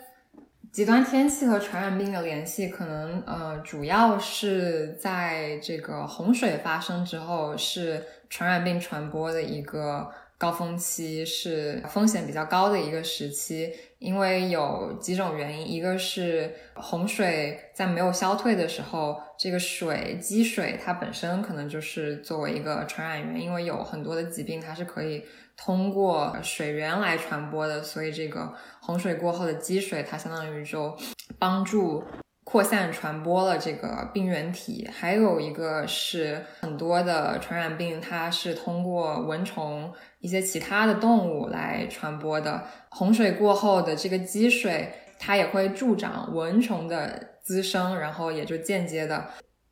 极端天气和传染病的联系，可能呃，主要是在这个洪水发生之后，是传染病传播的一个高峰期，是风险比较高的一个时期。因为有几种原因，一个是洪水在没有消退的时候，这个水积水它本身可能就是作为一个传染源，因为有很多的疾病它是可以。通过水源来传播的，所以这个洪水过后的积水，它相当于就帮助扩散传播了这个病原体。还有一个是很多的传染病，它是通过蚊虫、一些其他的动物来传播的。洪水过后的这个积水，它也会助长蚊虫的滋生，然后也就间接的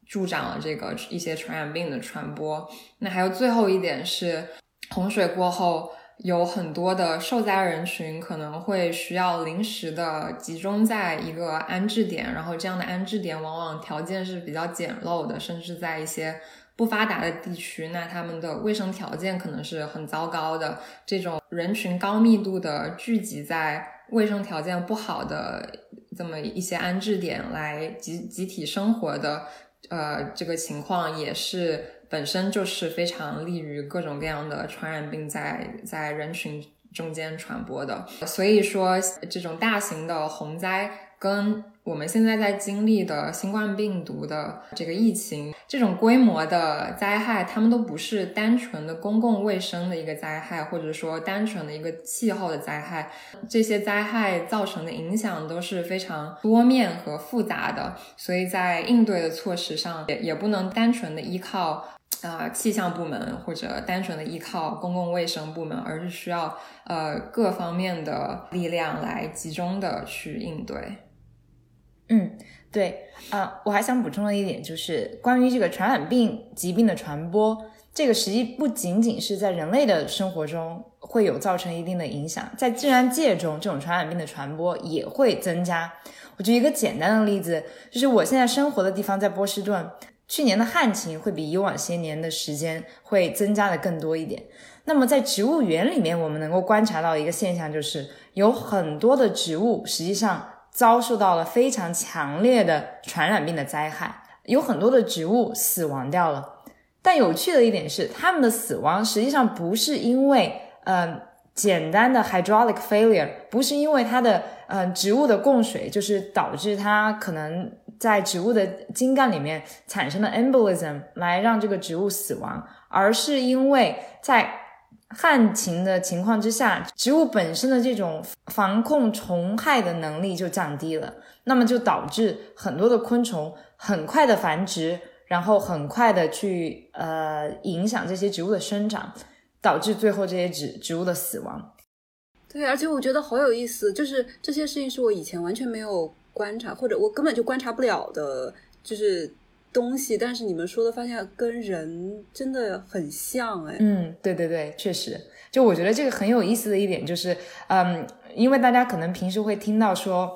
助长了这个一些传染病的传播。那还有最后一点是。洪水过后，有很多的受灾人群可能会需要临时的集中在一个安置点，然后这样的安置点往往条件是比较简陋的，甚至在一些不发达的地区，那他们的卫生条件可能是很糟糕的。这种人群高密度的聚集在卫生条件不好的这么一些安置点来集集体生活的，呃，这个情况也是。本身就是非常利于各种各样的传染病在在人群中间传播的，所以说这种大型的洪灾跟我们现在在经历的新冠病毒的这个疫情这种规模的灾害，他们都不是单纯的公共卫生的一个灾害，或者说单纯的一个气候的灾害，这些灾害造成的影响都是非常多面和复杂的，所以在应对的措施上也也不能单纯的依靠。啊，气象部门或者单纯的依靠公共卫生部门，而是需要呃各方面的力量来集中的去应对。嗯，对啊，我还想补充的一点就是关于这个传染病疾病的传播，这个实际不仅仅是在人类的生活中会有造成一定的影响，在自然界中这种传染病的传播也会增加。我举一个简单的例子，就是我现在生活的地方在波士顿。去年的旱情会比以往些年的时间会增加的更多一点。那么在植物园里面，我们能够观察到一个现象，就是有很多的植物实际上遭受到了非常强烈的传染病的灾害，有很多的植物死亡掉了。但有趣的一点是，它们的死亡实际上不是因为嗯简单的 hydraulic failure，不是因为它的嗯植物的供水就是导致它可能。在植物的茎干里面产生的 embolism 来让这个植物死亡，而是因为在旱情的情况之下，植物本身的这种防控虫害的能力就降低了，那么就导致很多的昆虫很快的繁殖，然后很快的去呃影响这些植物的生长，导致最后这些植植物的死亡。对，而且我觉得好有意思，就是这些事情是我以前完全没有。观察或者我根本就观察不了的，就是东西，但是你们说的发现跟人真的很像，哎，嗯，对对对，确实，就我觉得这个很有意思的一点就是，嗯，因为大家可能平时会听到说，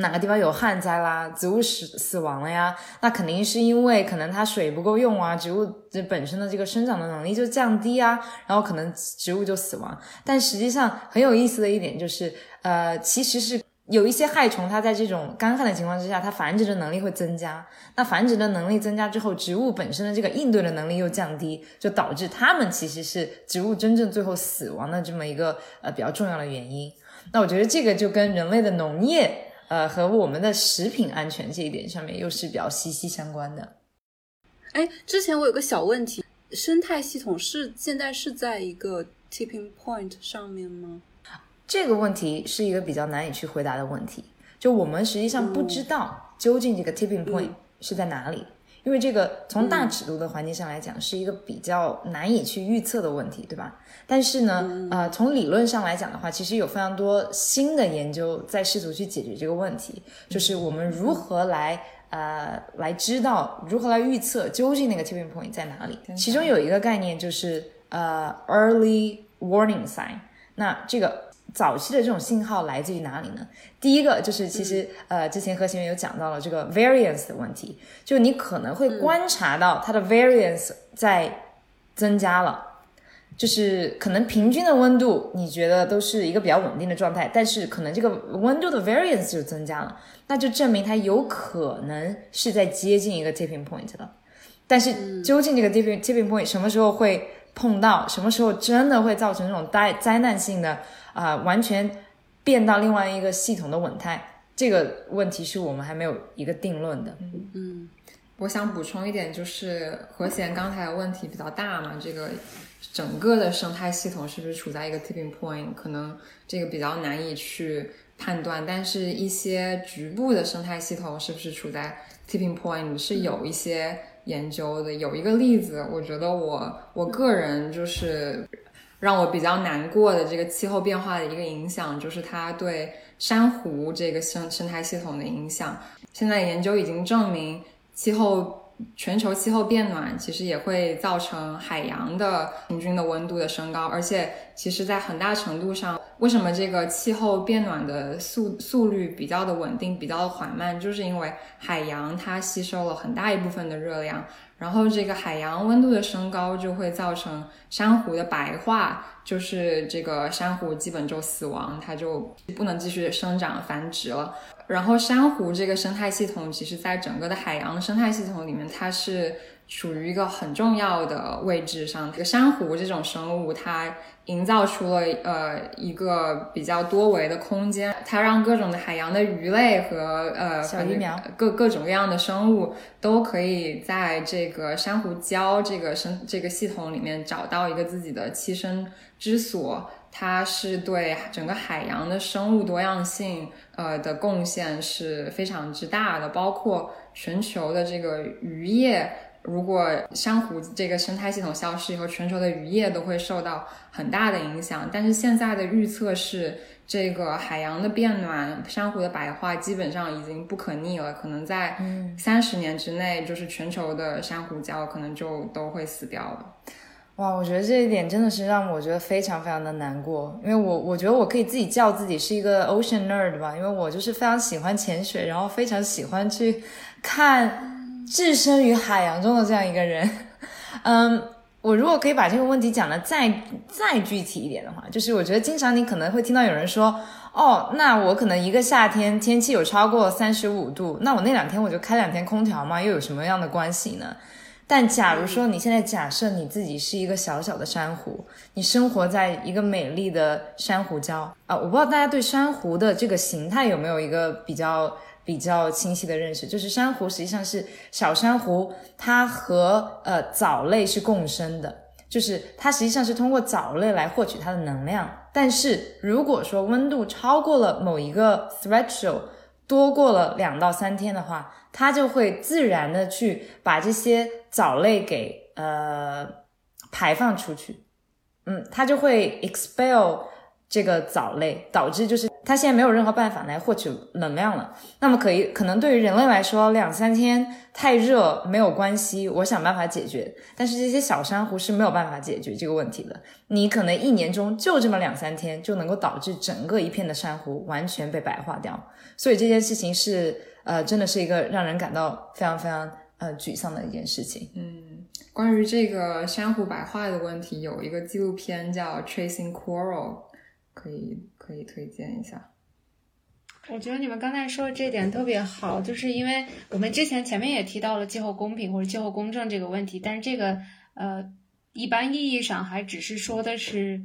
哪个地方有旱灾啦，植物死死亡了呀，那肯定是因为可能它水不够用啊，植物这本身的这个生长的能力就降低啊，然后可能植物就死亡。但实际上很有意思的一点就是，呃，其实是。有一些害虫，它在这种干旱的情况之下，它繁殖的能力会增加。那繁殖的能力增加之后，植物本身的这个应对的能力又降低，就导致它们其实是植物真正最后死亡的这么一个呃比较重要的原因。那我觉得这个就跟人类的农业呃和我们的食品安全这一点上面又是比较息息相关的。哎，之前我有个小问题，生态系统是现在是在一个 tipping point 上面吗？这个问题是一个比较难以去回答的问题，就我们实际上不知道究竟这个 tipping point 是在哪里，因为这个从大尺度的环境上来讲是一个比较难以去预测的问题，对吧？但是呢，呃，从理论上来讲的话，其实有非常多新的研究在试图去解决这个问题，就是我们如何来呃来知道如何来预测究竟那个 tipping point 在哪里。其中有一个概念就是呃 early warning sign。那这个早期的这种信号来自于哪里呢？第一个就是其实呃之前和弦有讲到了这个 variance 的问题，就你可能会观察到它的 variance 在增加了。就是可能平均的温度，你觉得都是一个比较稳定的状态，但是可能这个温度的 variance 就增加了，那就证明它有可能是在接近一个 tipping point 的。但是究竟这个 tipping tipping point 什么时候会碰到，什么时候真的会造成这种灾灾难性的啊，完全变到另外一个系统的稳态，这个问题是我们还没有一个定论的。嗯，我想补充一点，就是和弦刚才的问题比较大嘛，这个。整个的生态系统是不是处在一个 tipping point？可能这个比较难以去判断，但是一些局部的生态系统是不是处在 tipping point 是有一些研究的。有一个例子，我觉得我我个人就是让我比较难过的这个气候变化的一个影响，就是它对珊瑚这个生生态系统的影响。现在研究已经证明气候。全球气候变暖其实也会造成海洋的平均的温度的升高，而且其实，在很大程度上，为什么这个气候变暖的速速率比较的稳定、比较的缓慢，就是因为海洋它吸收了很大一部分的热量，然后这个海洋温度的升高就会造成珊瑚的白化，就是这个珊瑚基本就死亡，它就不能继续生长繁殖了。然后珊瑚这个生态系统，其实在整个的海洋生态系统里面，它是处于一个很重要的位置上。这个珊瑚这种生物，它营造出了呃一个比较多维的空间，它让各种的海洋的鱼类和呃小鱼苗各各种各样的生物都可以在这个珊瑚礁这个生这个系统里面找到一个自己的栖身之所。它是对整个海洋的生物多样性，呃的贡献是非常之大的，包括全球的这个渔业，如果珊瑚这个生态系统消失以后，全球的渔业都会受到很大的影响。但是现在的预测是，这个海洋的变暖、珊瑚的白化基本上已经不可逆了，可能在三十年之内，就是全球的珊瑚礁可能就都会死掉了。哇，我觉得这一点真的是让我觉得非常非常的难过，因为我我觉得我可以自己叫自己是一个 ocean nerd 吧，因为我就是非常喜欢潜水，然后非常喜欢去看置身于海洋中的这样一个人。嗯，我如果可以把这个问题讲的再再具体一点的话，就是我觉得经常你可能会听到有人说，哦，那我可能一个夏天天气有超过三十五度，那我那两天我就开两天空调嘛，又有什么样的关系呢？但假如说你现在假设你自己是一个小小的珊瑚，你生活在一个美丽的珊瑚礁啊，我不知道大家对珊瑚的这个形态有没有一个比较比较清晰的认识？就是珊瑚实际上是小珊瑚，它和呃藻类是共生的，就是它实际上是通过藻类来获取它的能量。但是如果说温度超过了某一个 threshold，多过了两到三天的话，它就会自然的去把这些藻类给呃排放出去，嗯，它就会 expel 这个藻类，导致就是它现在没有任何办法来获取能量了。那么可以可能对于人类来说，两三天太热没有关系，我想办法解决。但是这些小珊瑚是没有办法解决这个问题的。你可能一年中就这么两三天，就能够导致整个一片的珊瑚完全被白化掉。所以这件事情是。呃，真的是一个让人感到非常非常呃沮丧的一件事情。嗯，关于这个珊瑚白化的问题，有一个纪录片叫《Tracing Coral》，可以可以推荐一下。我觉得你们刚才说的这点特别好，就是因为我们之前前面也提到了气候公平或者气候公正这个问题，但是这个呃，一般意义上还只是说的是。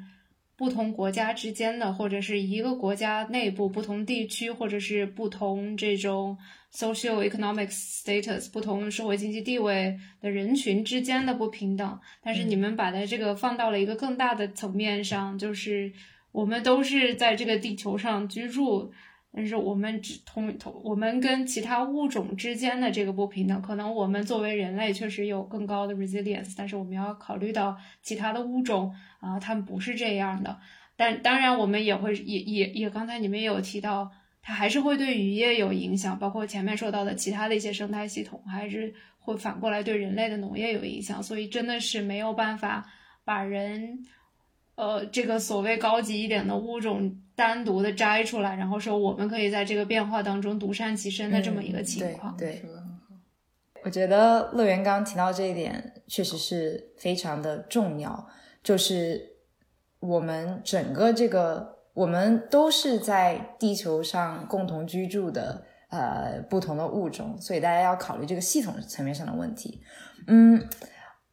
不同国家之间的，或者是一个国家内部不同地区，或者是不同这种 social economic status 不同社会经济地位的人群之间的不平等。但是你们把它这个放到了一个更大的层面上，就是我们都是在这个地球上居住。但是我们只同同我们跟其他物种之间的这个不平等，可能我们作为人类确实有更高的 resilience，但是我们要考虑到其他的物种啊，他们不是这样的。但当然，我们也会也也也，刚才你们也有提到，它还是会对渔业有影响，包括前面说到的其他的一些生态系统，还是会反过来对人类的农业有影响。所以真的是没有办法把人，呃，这个所谓高级一点的物种单独的摘出来，然后说我们可以在这个变化当中独善其身的这么一个情况。对。我觉得乐园刚刚提到这一点，确实是非常的重要，就是我们整个这个。我们都是在地球上共同居住的，呃，不同的物种，所以大家要考虑这个系统层面上的问题。嗯，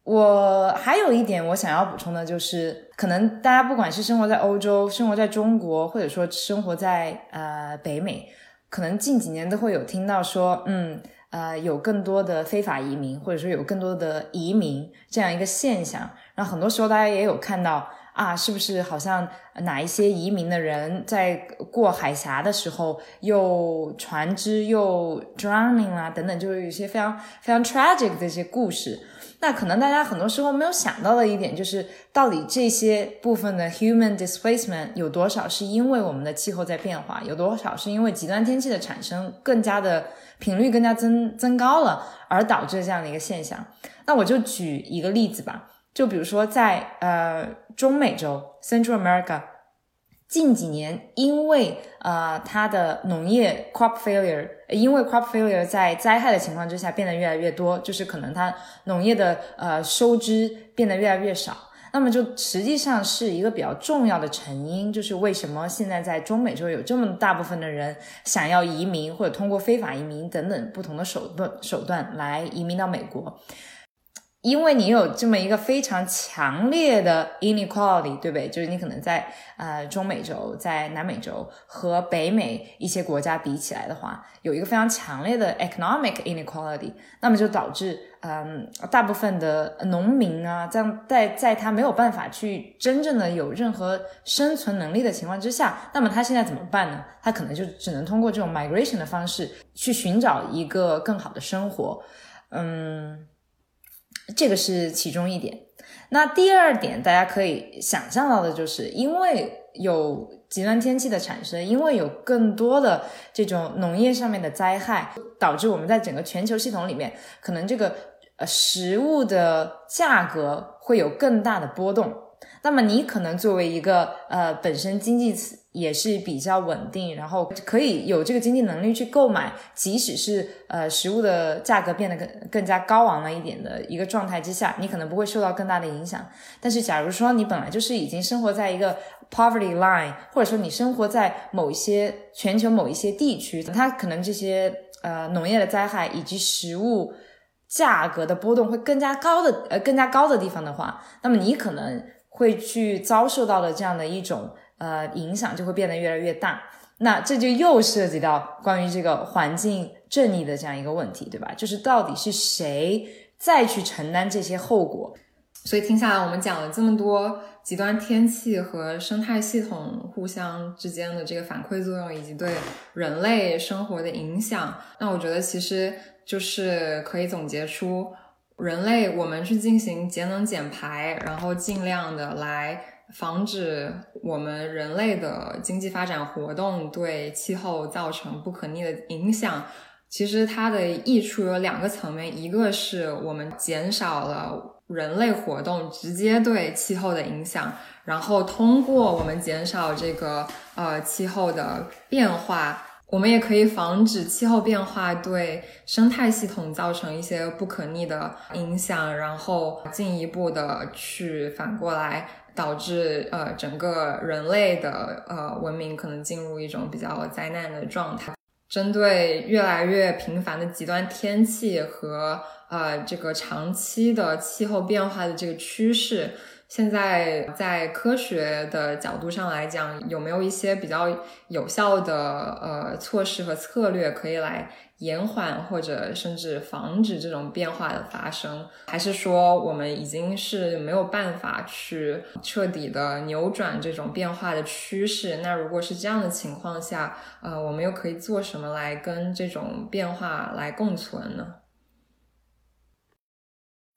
我还有一点我想要补充的就是，可能大家不管是生活在欧洲、生活在中国，或者说生活在呃北美，可能近几年都会有听到说，嗯，呃，有更多的非法移民，或者说有更多的移民这样一个现象。然后很多时候大家也有看到。啊，是不是好像哪一些移民的人在过海峡的时候又船只又 drowning 啊等等，就是有一些非常非常 tragic 的一些故事。那可能大家很多时候没有想到的一点就是，到底这些部分的 human displacement 有多少是因为我们的气候在变化，有多少是因为极端天气的产生更加的频率更加增增高了而导致这样的一个现象。那我就举一个例子吧。就比如说，在呃中美洲 （Central America），近几年因为呃它的农业 crop failure，因为 crop failure 在灾害的情况之下变得越来越多，就是可能它农业的呃收支变得越来越少，那么就实际上是一个比较重要的成因，就是为什么现在在中美洲有这么大部分的人想要移民或者通过非法移民等等不同的手段手段来移民到美国。因为你有这么一个非常强烈的 inequality，对不对？就是你可能在呃中美洲、在南美洲和北美一些国家比起来的话，有一个非常强烈的 economic inequality，那么就导致嗯大部分的农民啊，在在在他没有办法去真正的有任何生存能力的情况之下，那么他现在怎么办呢？他可能就只能通过这种 migration 的方式去寻找一个更好的生活，嗯。这个是其中一点。那第二点，大家可以想象到的就是，因为有极端天气的产生，因为有更多的这种农业上面的灾害，导致我们在整个全球系统里面，可能这个呃食物的价格会有更大的波动。那么你可能作为一个呃本身经济也是比较稳定，然后可以有这个经济能力去购买，即使是呃食物的价格变得更更加高昂了一点的一个状态之下，你可能不会受到更大的影响。但是假如说你本来就是已经生活在一个 poverty line，或者说你生活在某一些全球某一些地区，它可能这些呃农业的灾害以及食物价格的波动会更加高的呃更加高的地方的话，那么你可能。会去遭受到的这样的一种呃影响，就会变得越来越大。那这就又涉及到关于这个环境正义的这样一个问题，对吧？就是到底是谁再去承担这些后果？所以听下来，我们讲了这么多极端天气和生态系统互相之间的这个反馈作用，以及对人类生活的影响。那我觉得其实就是可以总结出。人类，我们去进行节能减排，然后尽量的来防止我们人类的经济发展活动对气候造成不可逆的影响。其实它的益处有两个层面，一个是我们减少了人类活动直接对气候的影响，然后通过我们减少这个呃气候的变化。我们也可以防止气候变化对生态系统造成一些不可逆的影响，然后进一步的去反过来导致呃整个人类的呃文明可能进入一种比较灾难的状态。针对越来越频繁的极端天气和呃这个长期的气候变化的这个趋势。现在在科学的角度上来讲，有没有一些比较有效的呃措施和策略可以来延缓或者甚至防止这种变化的发生？还是说我们已经是没有办法去彻底的扭转这种变化的趋势？那如果是这样的情况下，呃，我们又可以做什么来跟这种变化来共存呢？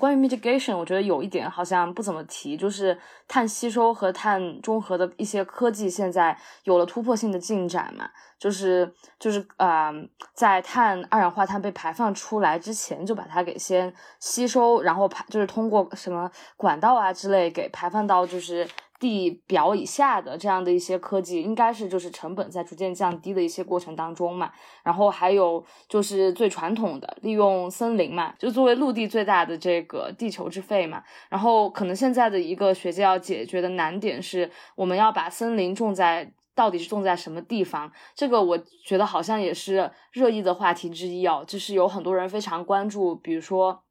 关于 mitigation，我觉得有一点好像不怎么提，就是碳吸收和碳中和的一些科技现在有了突破性的进展嘛，就是就是呃，在碳二氧化碳被排放出来之前，就把它给先吸收，然后排就是通过什么管道啊之类给排放到就是。地表以下的这样的一些科技，应该是就是成本在逐渐降低的一些过程当中嘛。然后还有就是最传统的利用森林嘛，就作为陆地最大的这个地球之肺嘛。然后可能现在的一个学界要解决的难点是，我们要把森林种在到底是种在什么地方？这个我觉得好像也是热议的话题之一哦，就是有很多人非常关注，比如说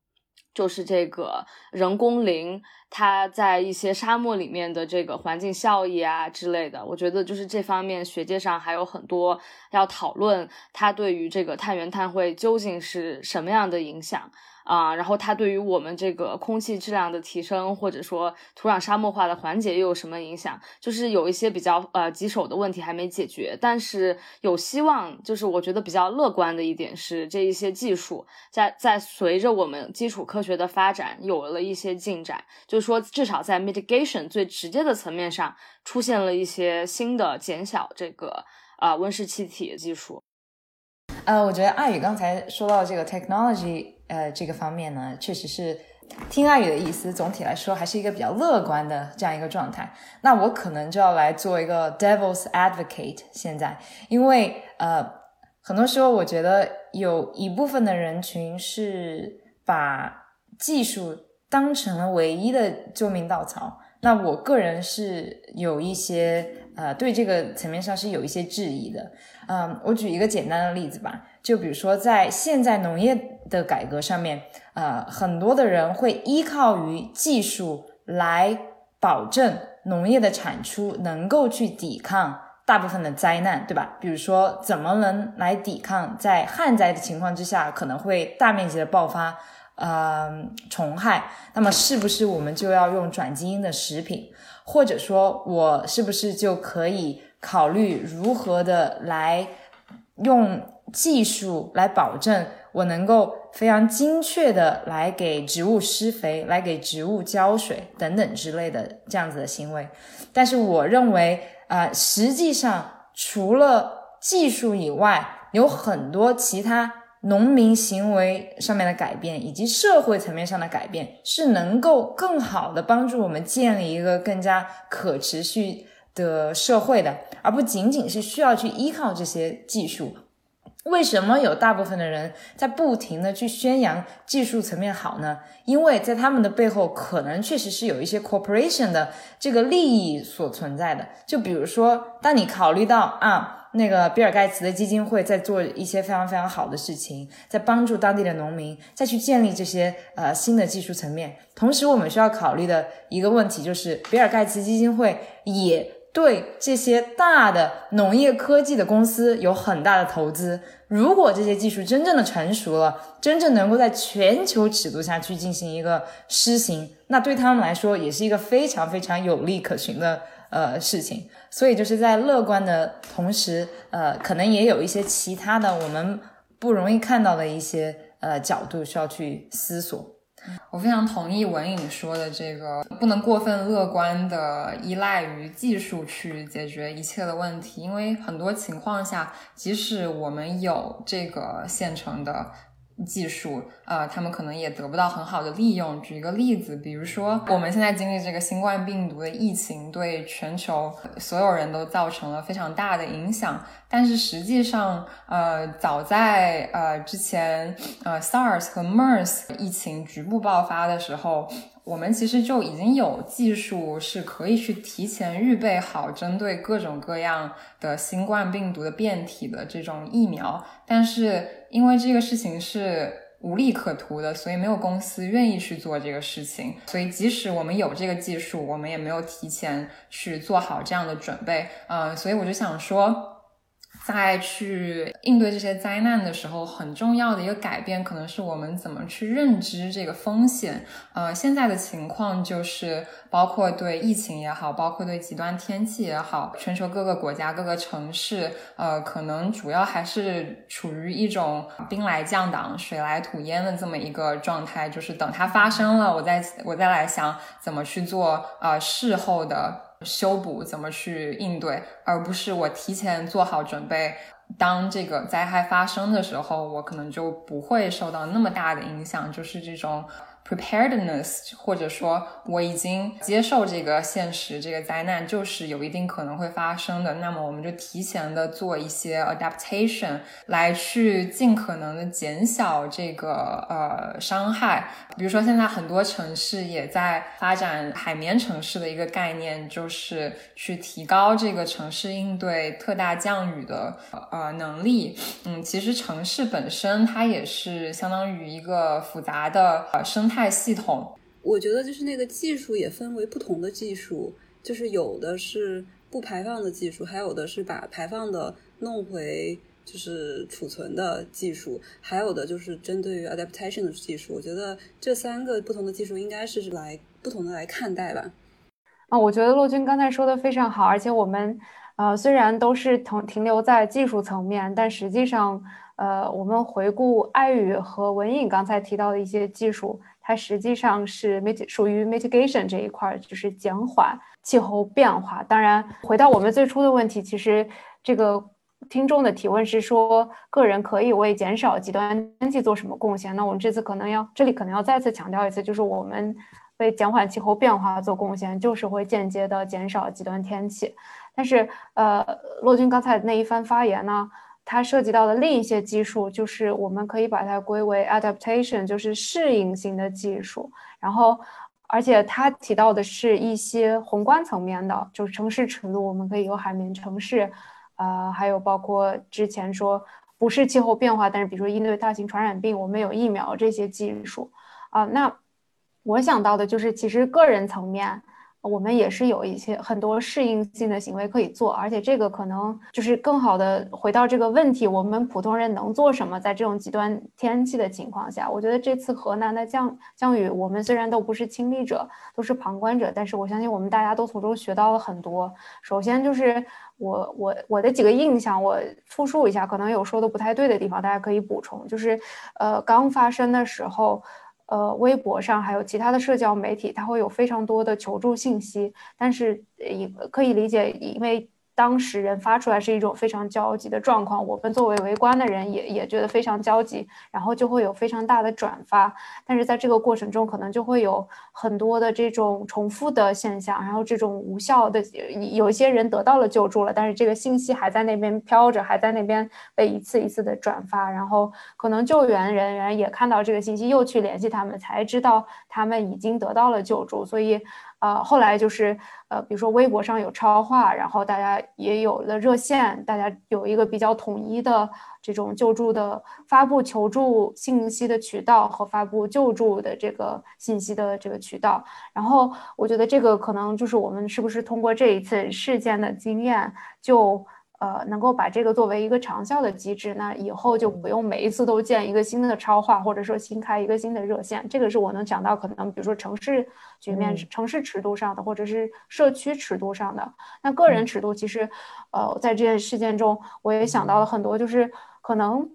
就是这个人工林。它在一些沙漠里面的这个环境效益啊之类的，我觉得就是这方面学界上还有很多要讨论，它对于这个碳源碳汇究竟是什么样的影响。啊，然后它对于我们这个空气质量的提升，或者说土壤沙漠化的缓解又有什么影响？就是有一些比较呃棘手的问题还没解决，但是有希望。就是我觉得比较乐观的一点是，这一些技术在在随着我们基础科学的发展有了一些进展，就是说至少在 mitigation 最直接的层面上出现了一些新的减小这个啊温室气体技术。呃，我觉得阿宇刚才说到这个 technology。呃，这个方面呢，确实是听阿宇的意思，总体来说还是一个比较乐观的这样一个状态。那我可能就要来做一个 devil's advocate。现在，因为呃，很多时候我觉得有一部分的人群是把技术当成了唯一的救命稻草。那我个人是有一些呃，对这个层面上是有一些质疑的。嗯，我举一个简单的例子吧。就比如说，在现在农业的改革上面，呃，很多的人会依靠于技术来保证农业的产出能够去抵抗大部分的灾难，对吧？比如说，怎么能来抵抗在旱灾的情况之下可能会大面积的爆发呃虫害？那么，是不是我们就要用转基因的食品？或者说，我是不是就可以考虑如何的来用？技术来保证我能够非常精确的来给植物施肥，来给植物浇水等等之类的这样子的行为，但是我认为，呃，实际上除了技术以外，有很多其他农民行为上面的改变，以及社会层面上的改变，是能够更好的帮助我们建立一个更加可持续的社会的，而不仅仅是需要去依靠这些技术。为什么有大部分的人在不停的去宣扬技术层面好呢？因为在他们的背后，可能确实是有一些 corporation 的这个利益所存在的。就比如说，当你考虑到啊，那个比尔盖茨的基金会在做一些非常非常好的事情，在帮助当地的农民再去建立这些呃新的技术层面，同时我们需要考虑的一个问题就是，比尔盖茨基金会也。对这些大的农业科技的公司有很大的投资。如果这些技术真正的成熟了，真正能够在全球尺度下去进行一个施行，那对他们来说也是一个非常非常有利可循的呃事情。所以就是在乐观的同时，呃，可能也有一些其他的我们不容易看到的一些呃角度需要去思索。我非常同意文颖说的这个，不能过分乐观的依赖于技术去解决一切的问题，因为很多情况下，即使我们有这个现成的。技术，呃，他们可能也得不到很好的利用。举一个例子，比如说我们现在经历这个新冠病毒的疫情，对全球所有人都造成了非常大的影响。但是实际上，呃，早在呃之前，呃，SARS 和 MERS 疫情局部爆发的时候。我们其实就已经有技术是可以去提前预备好针对各种各样的新冠病毒的变体的这种疫苗，但是因为这个事情是无利可图的，所以没有公司愿意去做这个事情。所以即使我们有这个技术，我们也没有提前去做好这样的准备。嗯，所以我就想说。在去应对这些灾难的时候，很重要的一个改变，可能是我们怎么去认知这个风险。呃，现在的情况就是，包括对疫情也好，包括对极端天气也好，全球各个国家、各个城市，呃，可能主要还是处于一种兵来将挡、水来土掩的这么一个状态，就是等它发生了，我再我再来想怎么去做呃事后的。修补怎么去应对，而不是我提前做好准备，当这个灾害发生的时候，我可能就不会受到那么大的影响，就是这种。Preparedness，或者说我已经接受这个现实，这个灾难就是有一定可能会发生的。那么我们就提前的做一些 adaptation，来去尽可能的减小这个呃伤害。比如说现在很多城市也在发展海绵城市的一个概念，就是去提高这个城市应对特大降雨的呃能力。嗯，其实城市本身它也是相当于一个复杂的呃生态。系统，我觉得就是那个技术也分为不同的技术，就是有的是不排放的技术，还有的是把排放的弄回就是储存的技术，还有的就是针对于 adaptation 的技术。我觉得这三个不同的技术应该是来不同的来看待吧。啊，我觉得骆军刚才说的非常好，而且我们呃虽然都是停停留在技术层面，但实际上呃我们回顾爱语和文颖刚才提到的一些技术。它实际上是 mit 属于 mitigation 这一块，就是减缓气候变化。当然，回到我们最初的问题，其实这个听众的提问是说，个人可以为减少极端天气做什么贡献？那我们这次可能要，这里可能要再次强调一次，就是我们为减缓气候变化做贡献，就是会间接的减少极端天气。但是，呃，骆军刚才那一番发言呢？它涉及到的另一些技术，就是我们可以把它归为 adaptation，就是适应性的技术。然后，而且它提到的是一些宏观层面的，就是城市尺度，我们可以有海绵城市，呃，还有包括之前说不是气候变化，但是比如说应对大型传染病，我们有疫苗这些技术啊。那我想到的就是，其实个人层面。我们也是有一些很多适应性的行为可以做，而且这个可能就是更好的回到这个问题：我们普通人能做什么？在这种极端天气的情况下，我觉得这次河南的降降雨，我们虽然都不是亲历者，都是旁观者，但是我相信我们大家都从中学到了很多。首先就是我我我的几个印象，我复述一下，可能有说的不太对的地方，大家可以补充。就是呃，刚发生的时候。呃，微博上还有其他的社交媒体，它会有非常多的求助信息，但是也可以理解，因为。当时人发出来是一种非常焦急的状况，我们作为围观的人也也觉得非常焦急，然后就会有非常大的转发。但是在这个过程中，可能就会有很多的这种重复的现象，然后这种无效的，有一些人得到了救助了，但是这个信息还在那边飘着，还在那边被一次一次的转发，然后可能救援人员也看到这个信息，又去联系他们，才知道他们已经得到了救助，所以。啊，后来就是，呃，比如说微博上有超话，然后大家也有了热线，大家有一个比较统一的这种救助的发布求助信息的渠道和发布救助的这个信息的这个渠道。然后我觉得这个可能就是我们是不是通过这一次事件的经验就。呃，能够把这个作为一个长效的机制，那以后就不用每一次都建一个新的超话，或者说新开一个新的热线。这个是我能想到可能，比如说城市局面、城市尺度上的，或者是社区尺度上的。那个人尺度，其实，呃，在这件事件中，我也想到了很多，就是可能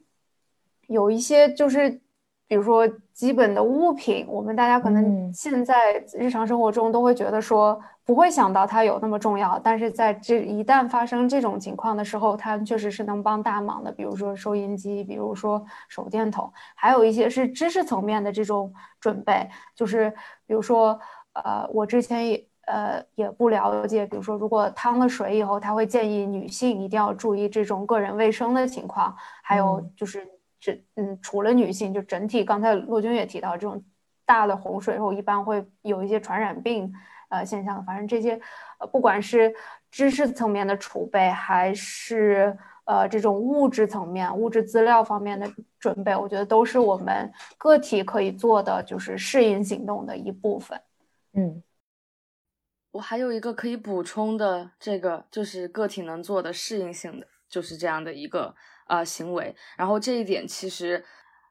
有一些就是。比如说基本的物品，我们大家可能现在日常生活中都会觉得说不会想到它有那么重要，但是在这一旦发生这种情况的时候，它确实是能帮大忙的。比如说收音机，比如说手电筒，还有一些是知识层面的这种准备，就是比如说呃，我之前也呃也不了解，比如说如果烫了水以后，他会建议女性一定要注意这种个人卫生的情况，还有就是。这嗯，除了女性，就整体，刚才骆军也提到，这种大的洪水后一般会有一些传染病呃现象。反正这些，呃，不管是知识层面的储备，还是呃这种物质层面、物质资料方面的准备，我觉得都是我们个体可以做的，就是适应行动的一部分。嗯，我还有一个可以补充的，这个就是个体能做的适应性的。就是这样的一个呃行为。然后这一点其实。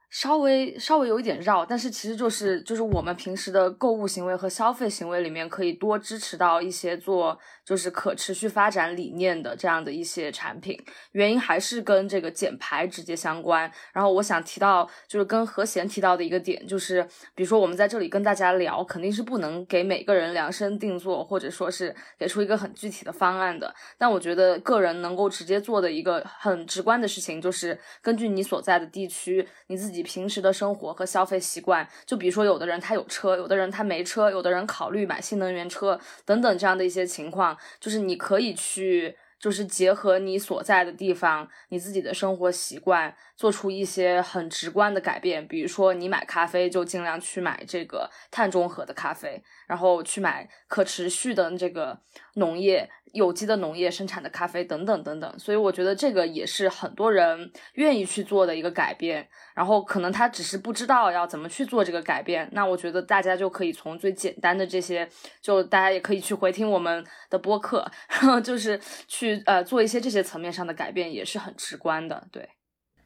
稍微稍微有一点绕，但是其实就是就是我们平时的购物行为和消费行为里面，可以多支持到一些做就是可持续发展理念的这样的一些产品。原因还是跟这个减排直接相关。然后我想提到就是跟何贤提到的一个点，就是比如说我们在这里跟大家聊，肯定是不能给每个人量身定做，或者说是给出一个很具体的方案的。但我觉得个人能够直接做的一个很直观的事情，就是根据你所在的地区，你自己。平时的生活和消费习惯，就比如说，有的人他有车，有的人他没车，有的人考虑买新能源车等等这样的一些情况，就是你可以去，就是结合你所在的地方，你自己的生活习惯，做出一些很直观的改变。比如说，你买咖啡就尽量去买这个碳中和的咖啡，然后去买可持续的这个农业。有机的农业生产的咖啡等等等等，所以我觉得这个也是很多人愿意去做的一个改变。然后可能他只是不知道要怎么去做这个改变，那我觉得大家就可以从最简单的这些，就大家也可以去回听我们的播客，然后就是去呃做一些这些层面上的改变，也是很直观的。对，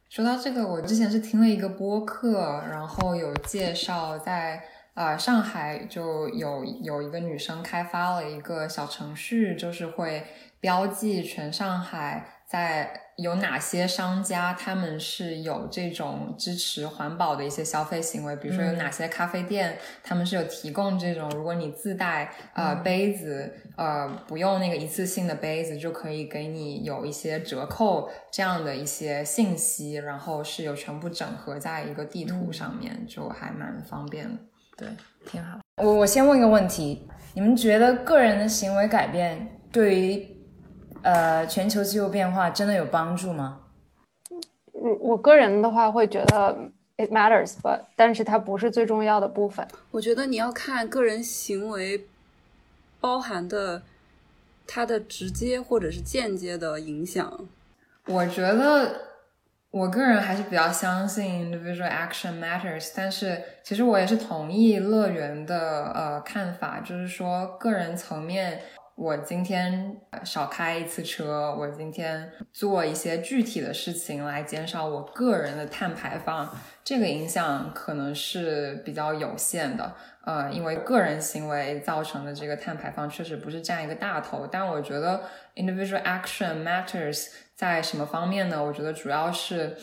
说到这个，我之前是听了一个播客，然后有介绍在。呃，上海就有有一个女生开发了一个小程序，就是会标记全上海在有哪些商家，他们是有这种支持环保的一些消费行为，比如说有哪些咖啡店，他们是有提供这种，如果你自带呃杯子，呃不用那个一次性的杯子，就可以给你有一些折扣这样的一些信息，然后是有全部整合在一个地图上面，就还蛮方便的。对，挺好。我我先问一个问题：你们觉得个人的行为改变对于呃全球气候变化真的有帮助吗？我我个人的话会觉得 it matters，but 但是它不是最重要的部分。我觉得你要看个人行为包含的它的直接或者是间接的影响。我觉得。我个人还是比较相信 individual action matters，但是其实我也是同意乐园的呃看法，就是说个人层面，我今天少开一次车，我今天做一些具体的事情来减少我个人的碳排放，这个影响可能是比较有限的，呃，因为个人行为造成的这个碳排放确实不是占一个大头，但我觉得 individual action matters。在什么方面呢？我觉得主要是。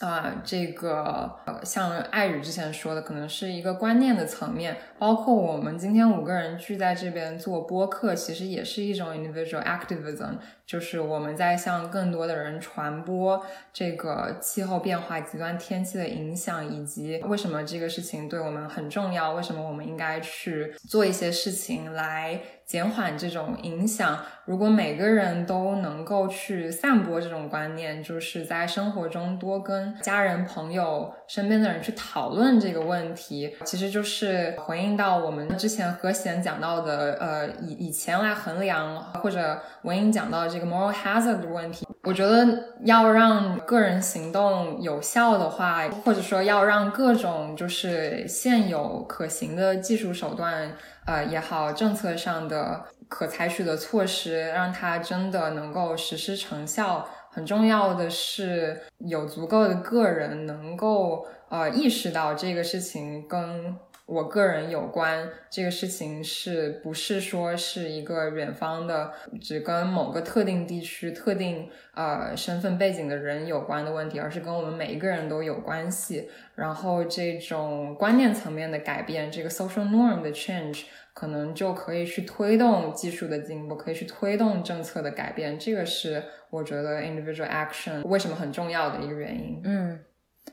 啊，这个呃，像爱宇之前说的，可能是一个观念的层面，包括我们今天五个人聚在这边做播客，其实也是一种 individual activism，就是我们在向更多的人传播这个气候变化、极端天气的影响，以及为什么这个事情对我们很重要，为什么我们应该去做一些事情来减缓这种影响。如果每个人都能够去散播这种观念，就是在生活中多跟家人、朋友、身边的人去讨论这个问题，其实就是回应到我们之前和弦讲到的，呃，以以前来衡量，或者文英讲到这个 moral hazard 的问题。我觉得要让个人行动有效的话，或者说要让各种就是现有可行的技术手段，呃也好，政策上的可采取的措施，让它真的能够实施成效。很重要的是，有足够的个人能够呃意识到这个事情跟我个人有关，这个事情是不是说是一个远方的，只跟某个特定地区、特定呃身份背景的人有关的问题，而是跟我们每一个人都有关系。然后这种观念层面的改变，这个 social norm 的 change。可能就可以去推动技术的进步，可以去推动政策的改变。这个是我觉得 individual action 为什么很重要的一个原因。嗯，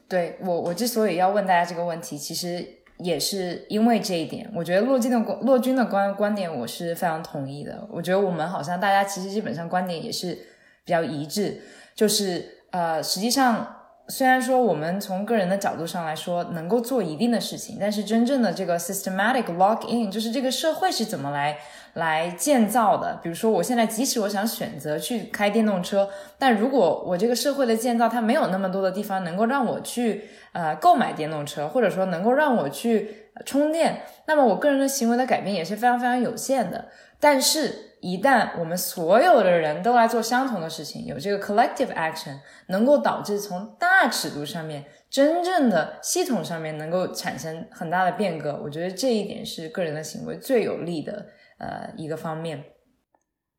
对我我之所以要问大家这个问题，其实也是因为这一点。我觉得洛军的洛军的观观点我是非常同意的。我觉得我们好像大家其实基本上观点也是比较一致，就是呃，实际上。虽然说我们从个人的角度上来说能够做一定的事情，但是真正的这个 systematic lock in，就是这个社会是怎么来来建造的？比如说，我现在即使我想选择去开电动车，但如果我这个社会的建造它没有那么多的地方能够让我去呃购买电动车，或者说能够让我去充电，那么我个人的行为的改变也是非常非常有限的。但是。一旦我们所有的人都来做相同的事情，有这个 collective action，能够导致从大尺度上面。真正的系统上面能够产生很大的变革，我觉得这一点是个人的行为最有利的呃一个方面。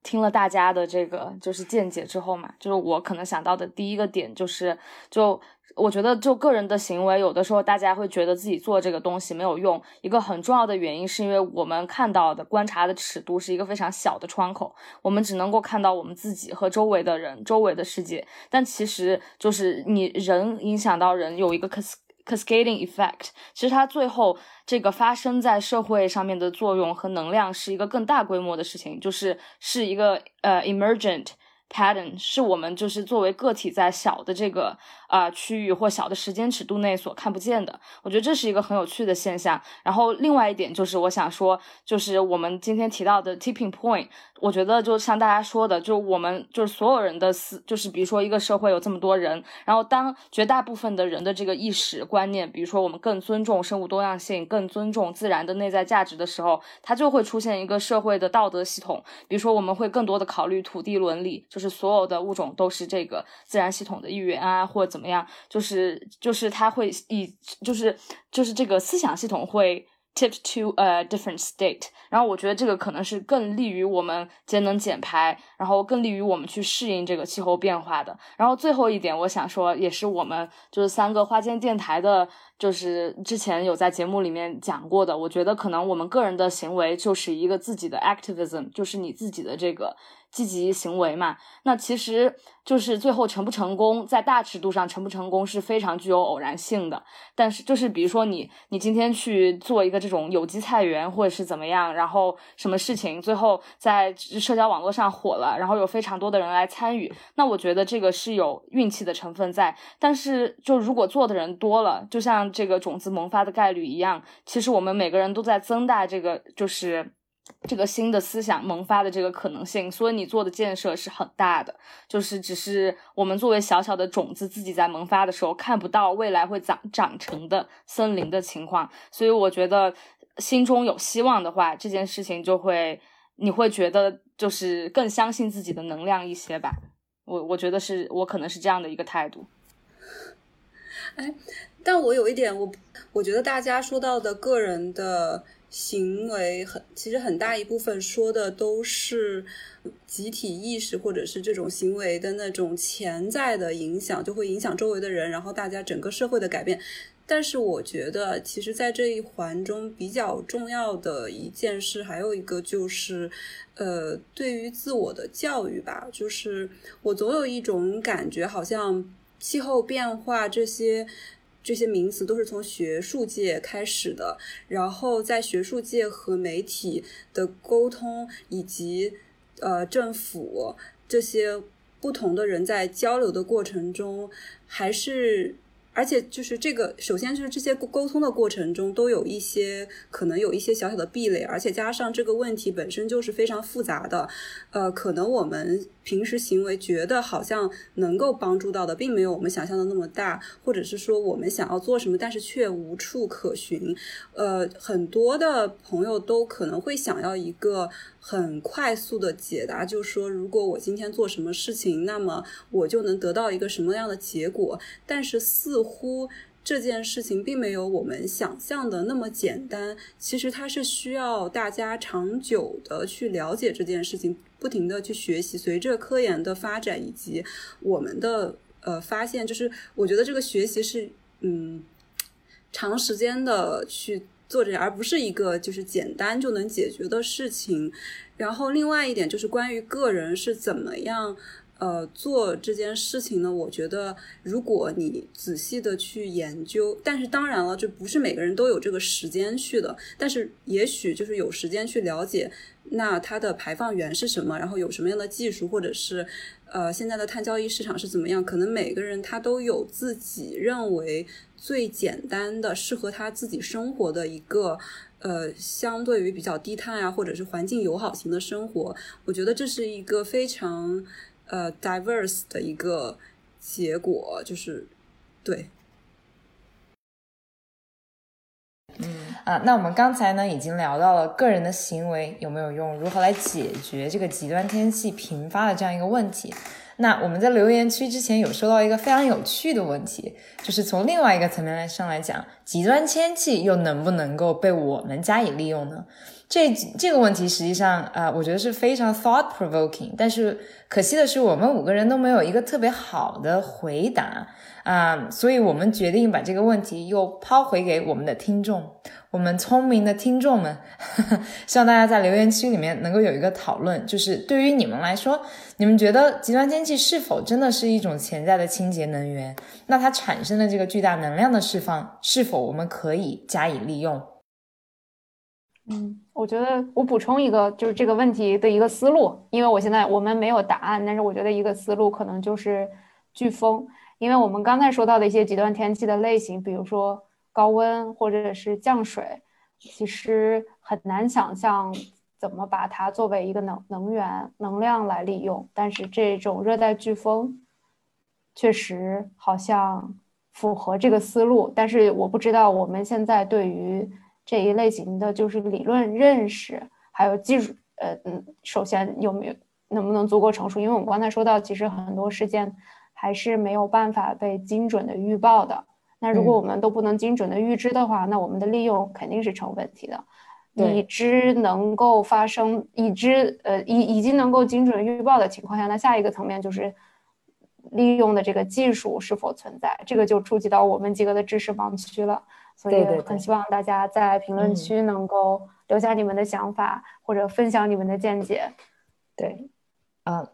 听了大家的这个就是见解之后嘛，就是我可能想到的第一个点就是，就我觉得就个人的行为，有的时候大家会觉得自己做这个东西没有用。一个很重要的原因是因为我们看到的观察的尺度是一个非常小的窗口，我们只能够看到我们自己和周围的人、周围的世界。但其实就是你人影响到人有一个 cascading effect，其实它最后这个发生在社会上面的作用和能量是一个更大规模的事情，就是是一个呃 emergent。pattern 是我们就是作为个体在小的这个啊区域或小的时间尺度内所看不见的，我觉得这是一个很有趣的现象。然后另外一点就是我想说，就是我们今天提到的 tipping point，我觉得就像大家说的，就我们就是所有人的思，就是比如说一个社会有这么多人，然后当绝大部分的人的这个意识观念，比如说我们更尊重生物多样性，更尊重自然的内在价值的时候，它就会出现一个社会的道德系统。比如说我们会更多的考虑土地伦理。就是所有的物种都是这个自然系统的一员啊，或者怎么样，就是就是它会以就是就是这个思想系统会 tip to a different state，然后我觉得这个可能是更利于我们节能减排，然后更利于我们去适应这个气候变化的。然后最后一点，我想说，也是我们就是三个花间电台的。就是之前有在节目里面讲过的，我觉得可能我们个人的行为就是一个自己的 activism，就是你自己的这个积极行为嘛。那其实就是最后成不成功，在大尺度上成不成功是非常具有偶然性的。但是就是比如说你你今天去做一个这种有机菜园或者是怎么样，然后什么事情最后在社交网络上火了，然后有非常多的人来参与，那我觉得这个是有运气的成分在。但是就如果做的人多了，就像这个种子萌发的概率一样，其实我们每个人都在增大这个，就是这个新的思想萌发的这个可能性。所以你做的建设是很大的，就是只是我们作为小小的种子，自己在萌发的时候看不到未来会长长成的森林的情况。所以我觉得心中有希望的话，这件事情就会你会觉得就是更相信自己的能量一些吧。我我觉得是我可能是这样的一个态度。哎。但我有一点，我我觉得大家说到的个人的行为，很其实很大一部分说的都是集体意识或者是这种行为的那种潜在的影响，就会影响周围的人，然后大家整个社会的改变。但是我觉得，其实，在这一环中比较重要的一件事，还有一个就是，呃，对于自我的教育吧，就是我总有一种感觉，好像气候变化这些。这些名词都是从学术界开始的，然后在学术界和媒体的沟通，以及呃政府这些不同的人在交流的过程中，还是。而且就是这个，首先就是这些沟通的过程中都有一些可能有一些小小的壁垒，而且加上这个问题本身就是非常复杂的，呃，可能我们平时行为觉得好像能够帮助到的，并没有我们想象的那么大，或者是说我们想要做什么，但是却无处可寻。呃，很多的朋友都可能会想要一个很快速的解答，就是说如果我今天做什么事情，那么我就能得到一个什么样的结果，但是似乎。这件事情并没有我们想象的那么简单，其实它是需要大家长久的去了解这件事情，不停的去学习。随着科研的发展以及我们的呃发现，就是我觉得这个学习是嗯长时间的去做这，而不是一个就是简单就能解决的事情。然后另外一点就是关于个人是怎么样。呃，做这件事情呢，我觉得如果你仔细的去研究，但是当然了，就不是每个人都有这个时间去的。但是也许就是有时间去了解，那它的排放源是什么，然后有什么样的技术，或者是呃现在的碳交易市场是怎么样？可能每个人他都有自己认为最简单的、适合他自己生活的一个呃，相对于比较低碳啊，或者是环境友好型的生活。我觉得这是一个非常。呃，diverse 的一个结果就是，对，嗯，啊，那我们刚才呢已经聊到了个人的行为有没有用，如何来解决这个极端天气频发的这样一个问题。那我们在留言区之前有收到一个非常有趣的问题，就是从另外一个层面来上来讲，极端天气又能不能够被我们加以利用呢？这这个问题实际上啊，我觉得是非常 thought provoking，但是可惜的是，我们五个人都没有一个特别好的回答啊，所以我们决定把这个问题又抛回给我们的听众。我们聪明的听众们，希望大家在留言区里面能够有一个讨论，就是对于你们来说，你们觉得极端天气是否真的是一种潜在的清洁能源？那它产生的这个巨大能量的释放，是否我们可以加以利用？嗯，我觉得我补充一个，就是这个问题的一个思路，因为我现在我们没有答案，但是我觉得一个思路可能就是飓风，因为我们刚才说到的一些极端天气的类型，比如说。高温或者是降水，其实很难想象怎么把它作为一个能能源能量来利用。但是这种热带飓风确实好像符合这个思路。但是我不知道我们现在对于这一类型的就是理论认识还有技术，呃嗯，首先有没有能不能足够成熟？因为我们刚才说到，其实很多事件还是没有办法被精准的预报的。那如果我们都不能精准的预知的话，那我们的利用肯定是成问题的。已知能够发生，已知呃已已经能够精准预报的情况下，那下一个层面就是利用的这个技术是否存在，这个就触及到我们几个的知识盲区了。所以很希望大家在评论区能够留下你们的想法，或者分享你们的见解。对，啊，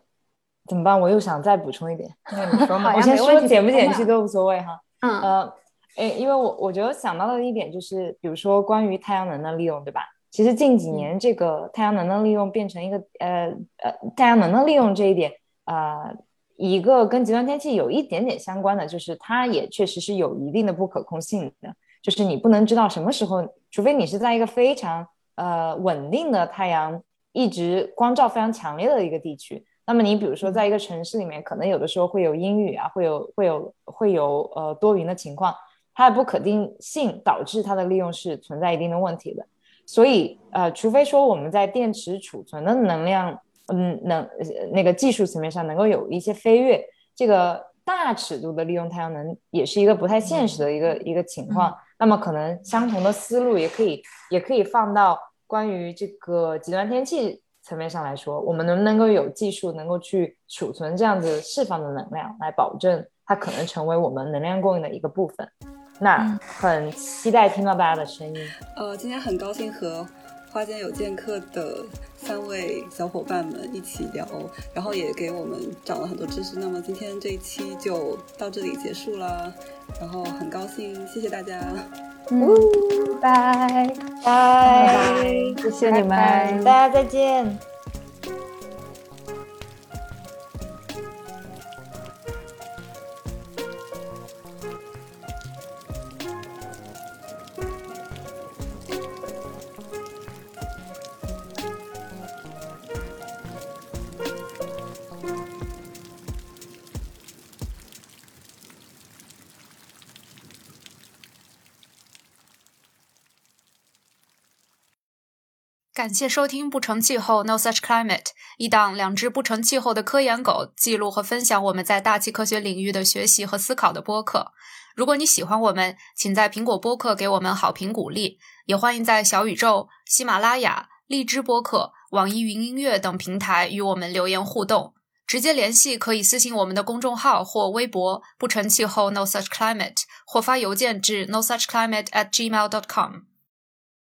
怎么办？我又想再补充一点。那你说嘛？我先说减不减去都无所谓哈。嗯呃，诶，因为我我觉得想到的一点就是，比如说关于太阳能的利用，对吧？其实近几年这个太阳能的利用变成一个呃呃太阳能的利用这一点，呃，一个跟极端天气有一点点相关的，就是它也确实是有一定的不可控性的，就是你不能知道什么时候，除非你是在一个非常呃稳定的太阳一直光照非常强烈的一个地区。那么你比如说，在一个城市里面，可能有的时候会有阴雨啊，会有会有会有呃多云的情况，它的不可定性导致它的利用是存在一定的问题的。所以呃，除非说我们在电池储存的能量，嗯，能那个技术层面上能够有一些飞跃，这个大尺度的利用太阳能也是一个不太现实的一个一个情况。那么可能相同的思路也可以也可以放到关于这个极端天气。层面上来说，我们能不能够有技术能够去储存这样子释放的能量，来保证它可能成为我们能量供应的一个部分？那很期待听到大家的声音。呃，今天很高兴和花间有剑客的三位小伙伴们一起聊，然后也给我们长了很多知识。那么今天这一期就到这里结束啦，然后很高兴，谢谢大家。嗯，拜拜，谢谢你们，大家再见。感谢收听《不成气候 No Such Climate》，一档两只不成气候的科研狗记录和分享我们在大气科学领域的学习和思考的播客。如果你喜欢我们，请在苹果播客给我们好评鼓励，也欢迎在小宇宙、喜马拉雅、荔枝播客、网易云音乐等平台与我们留言互动。直接联系可以私信我们的公众号或微博“不成气候 No Such Climate”，或发邮件至 No Such Climate at gmail dot com。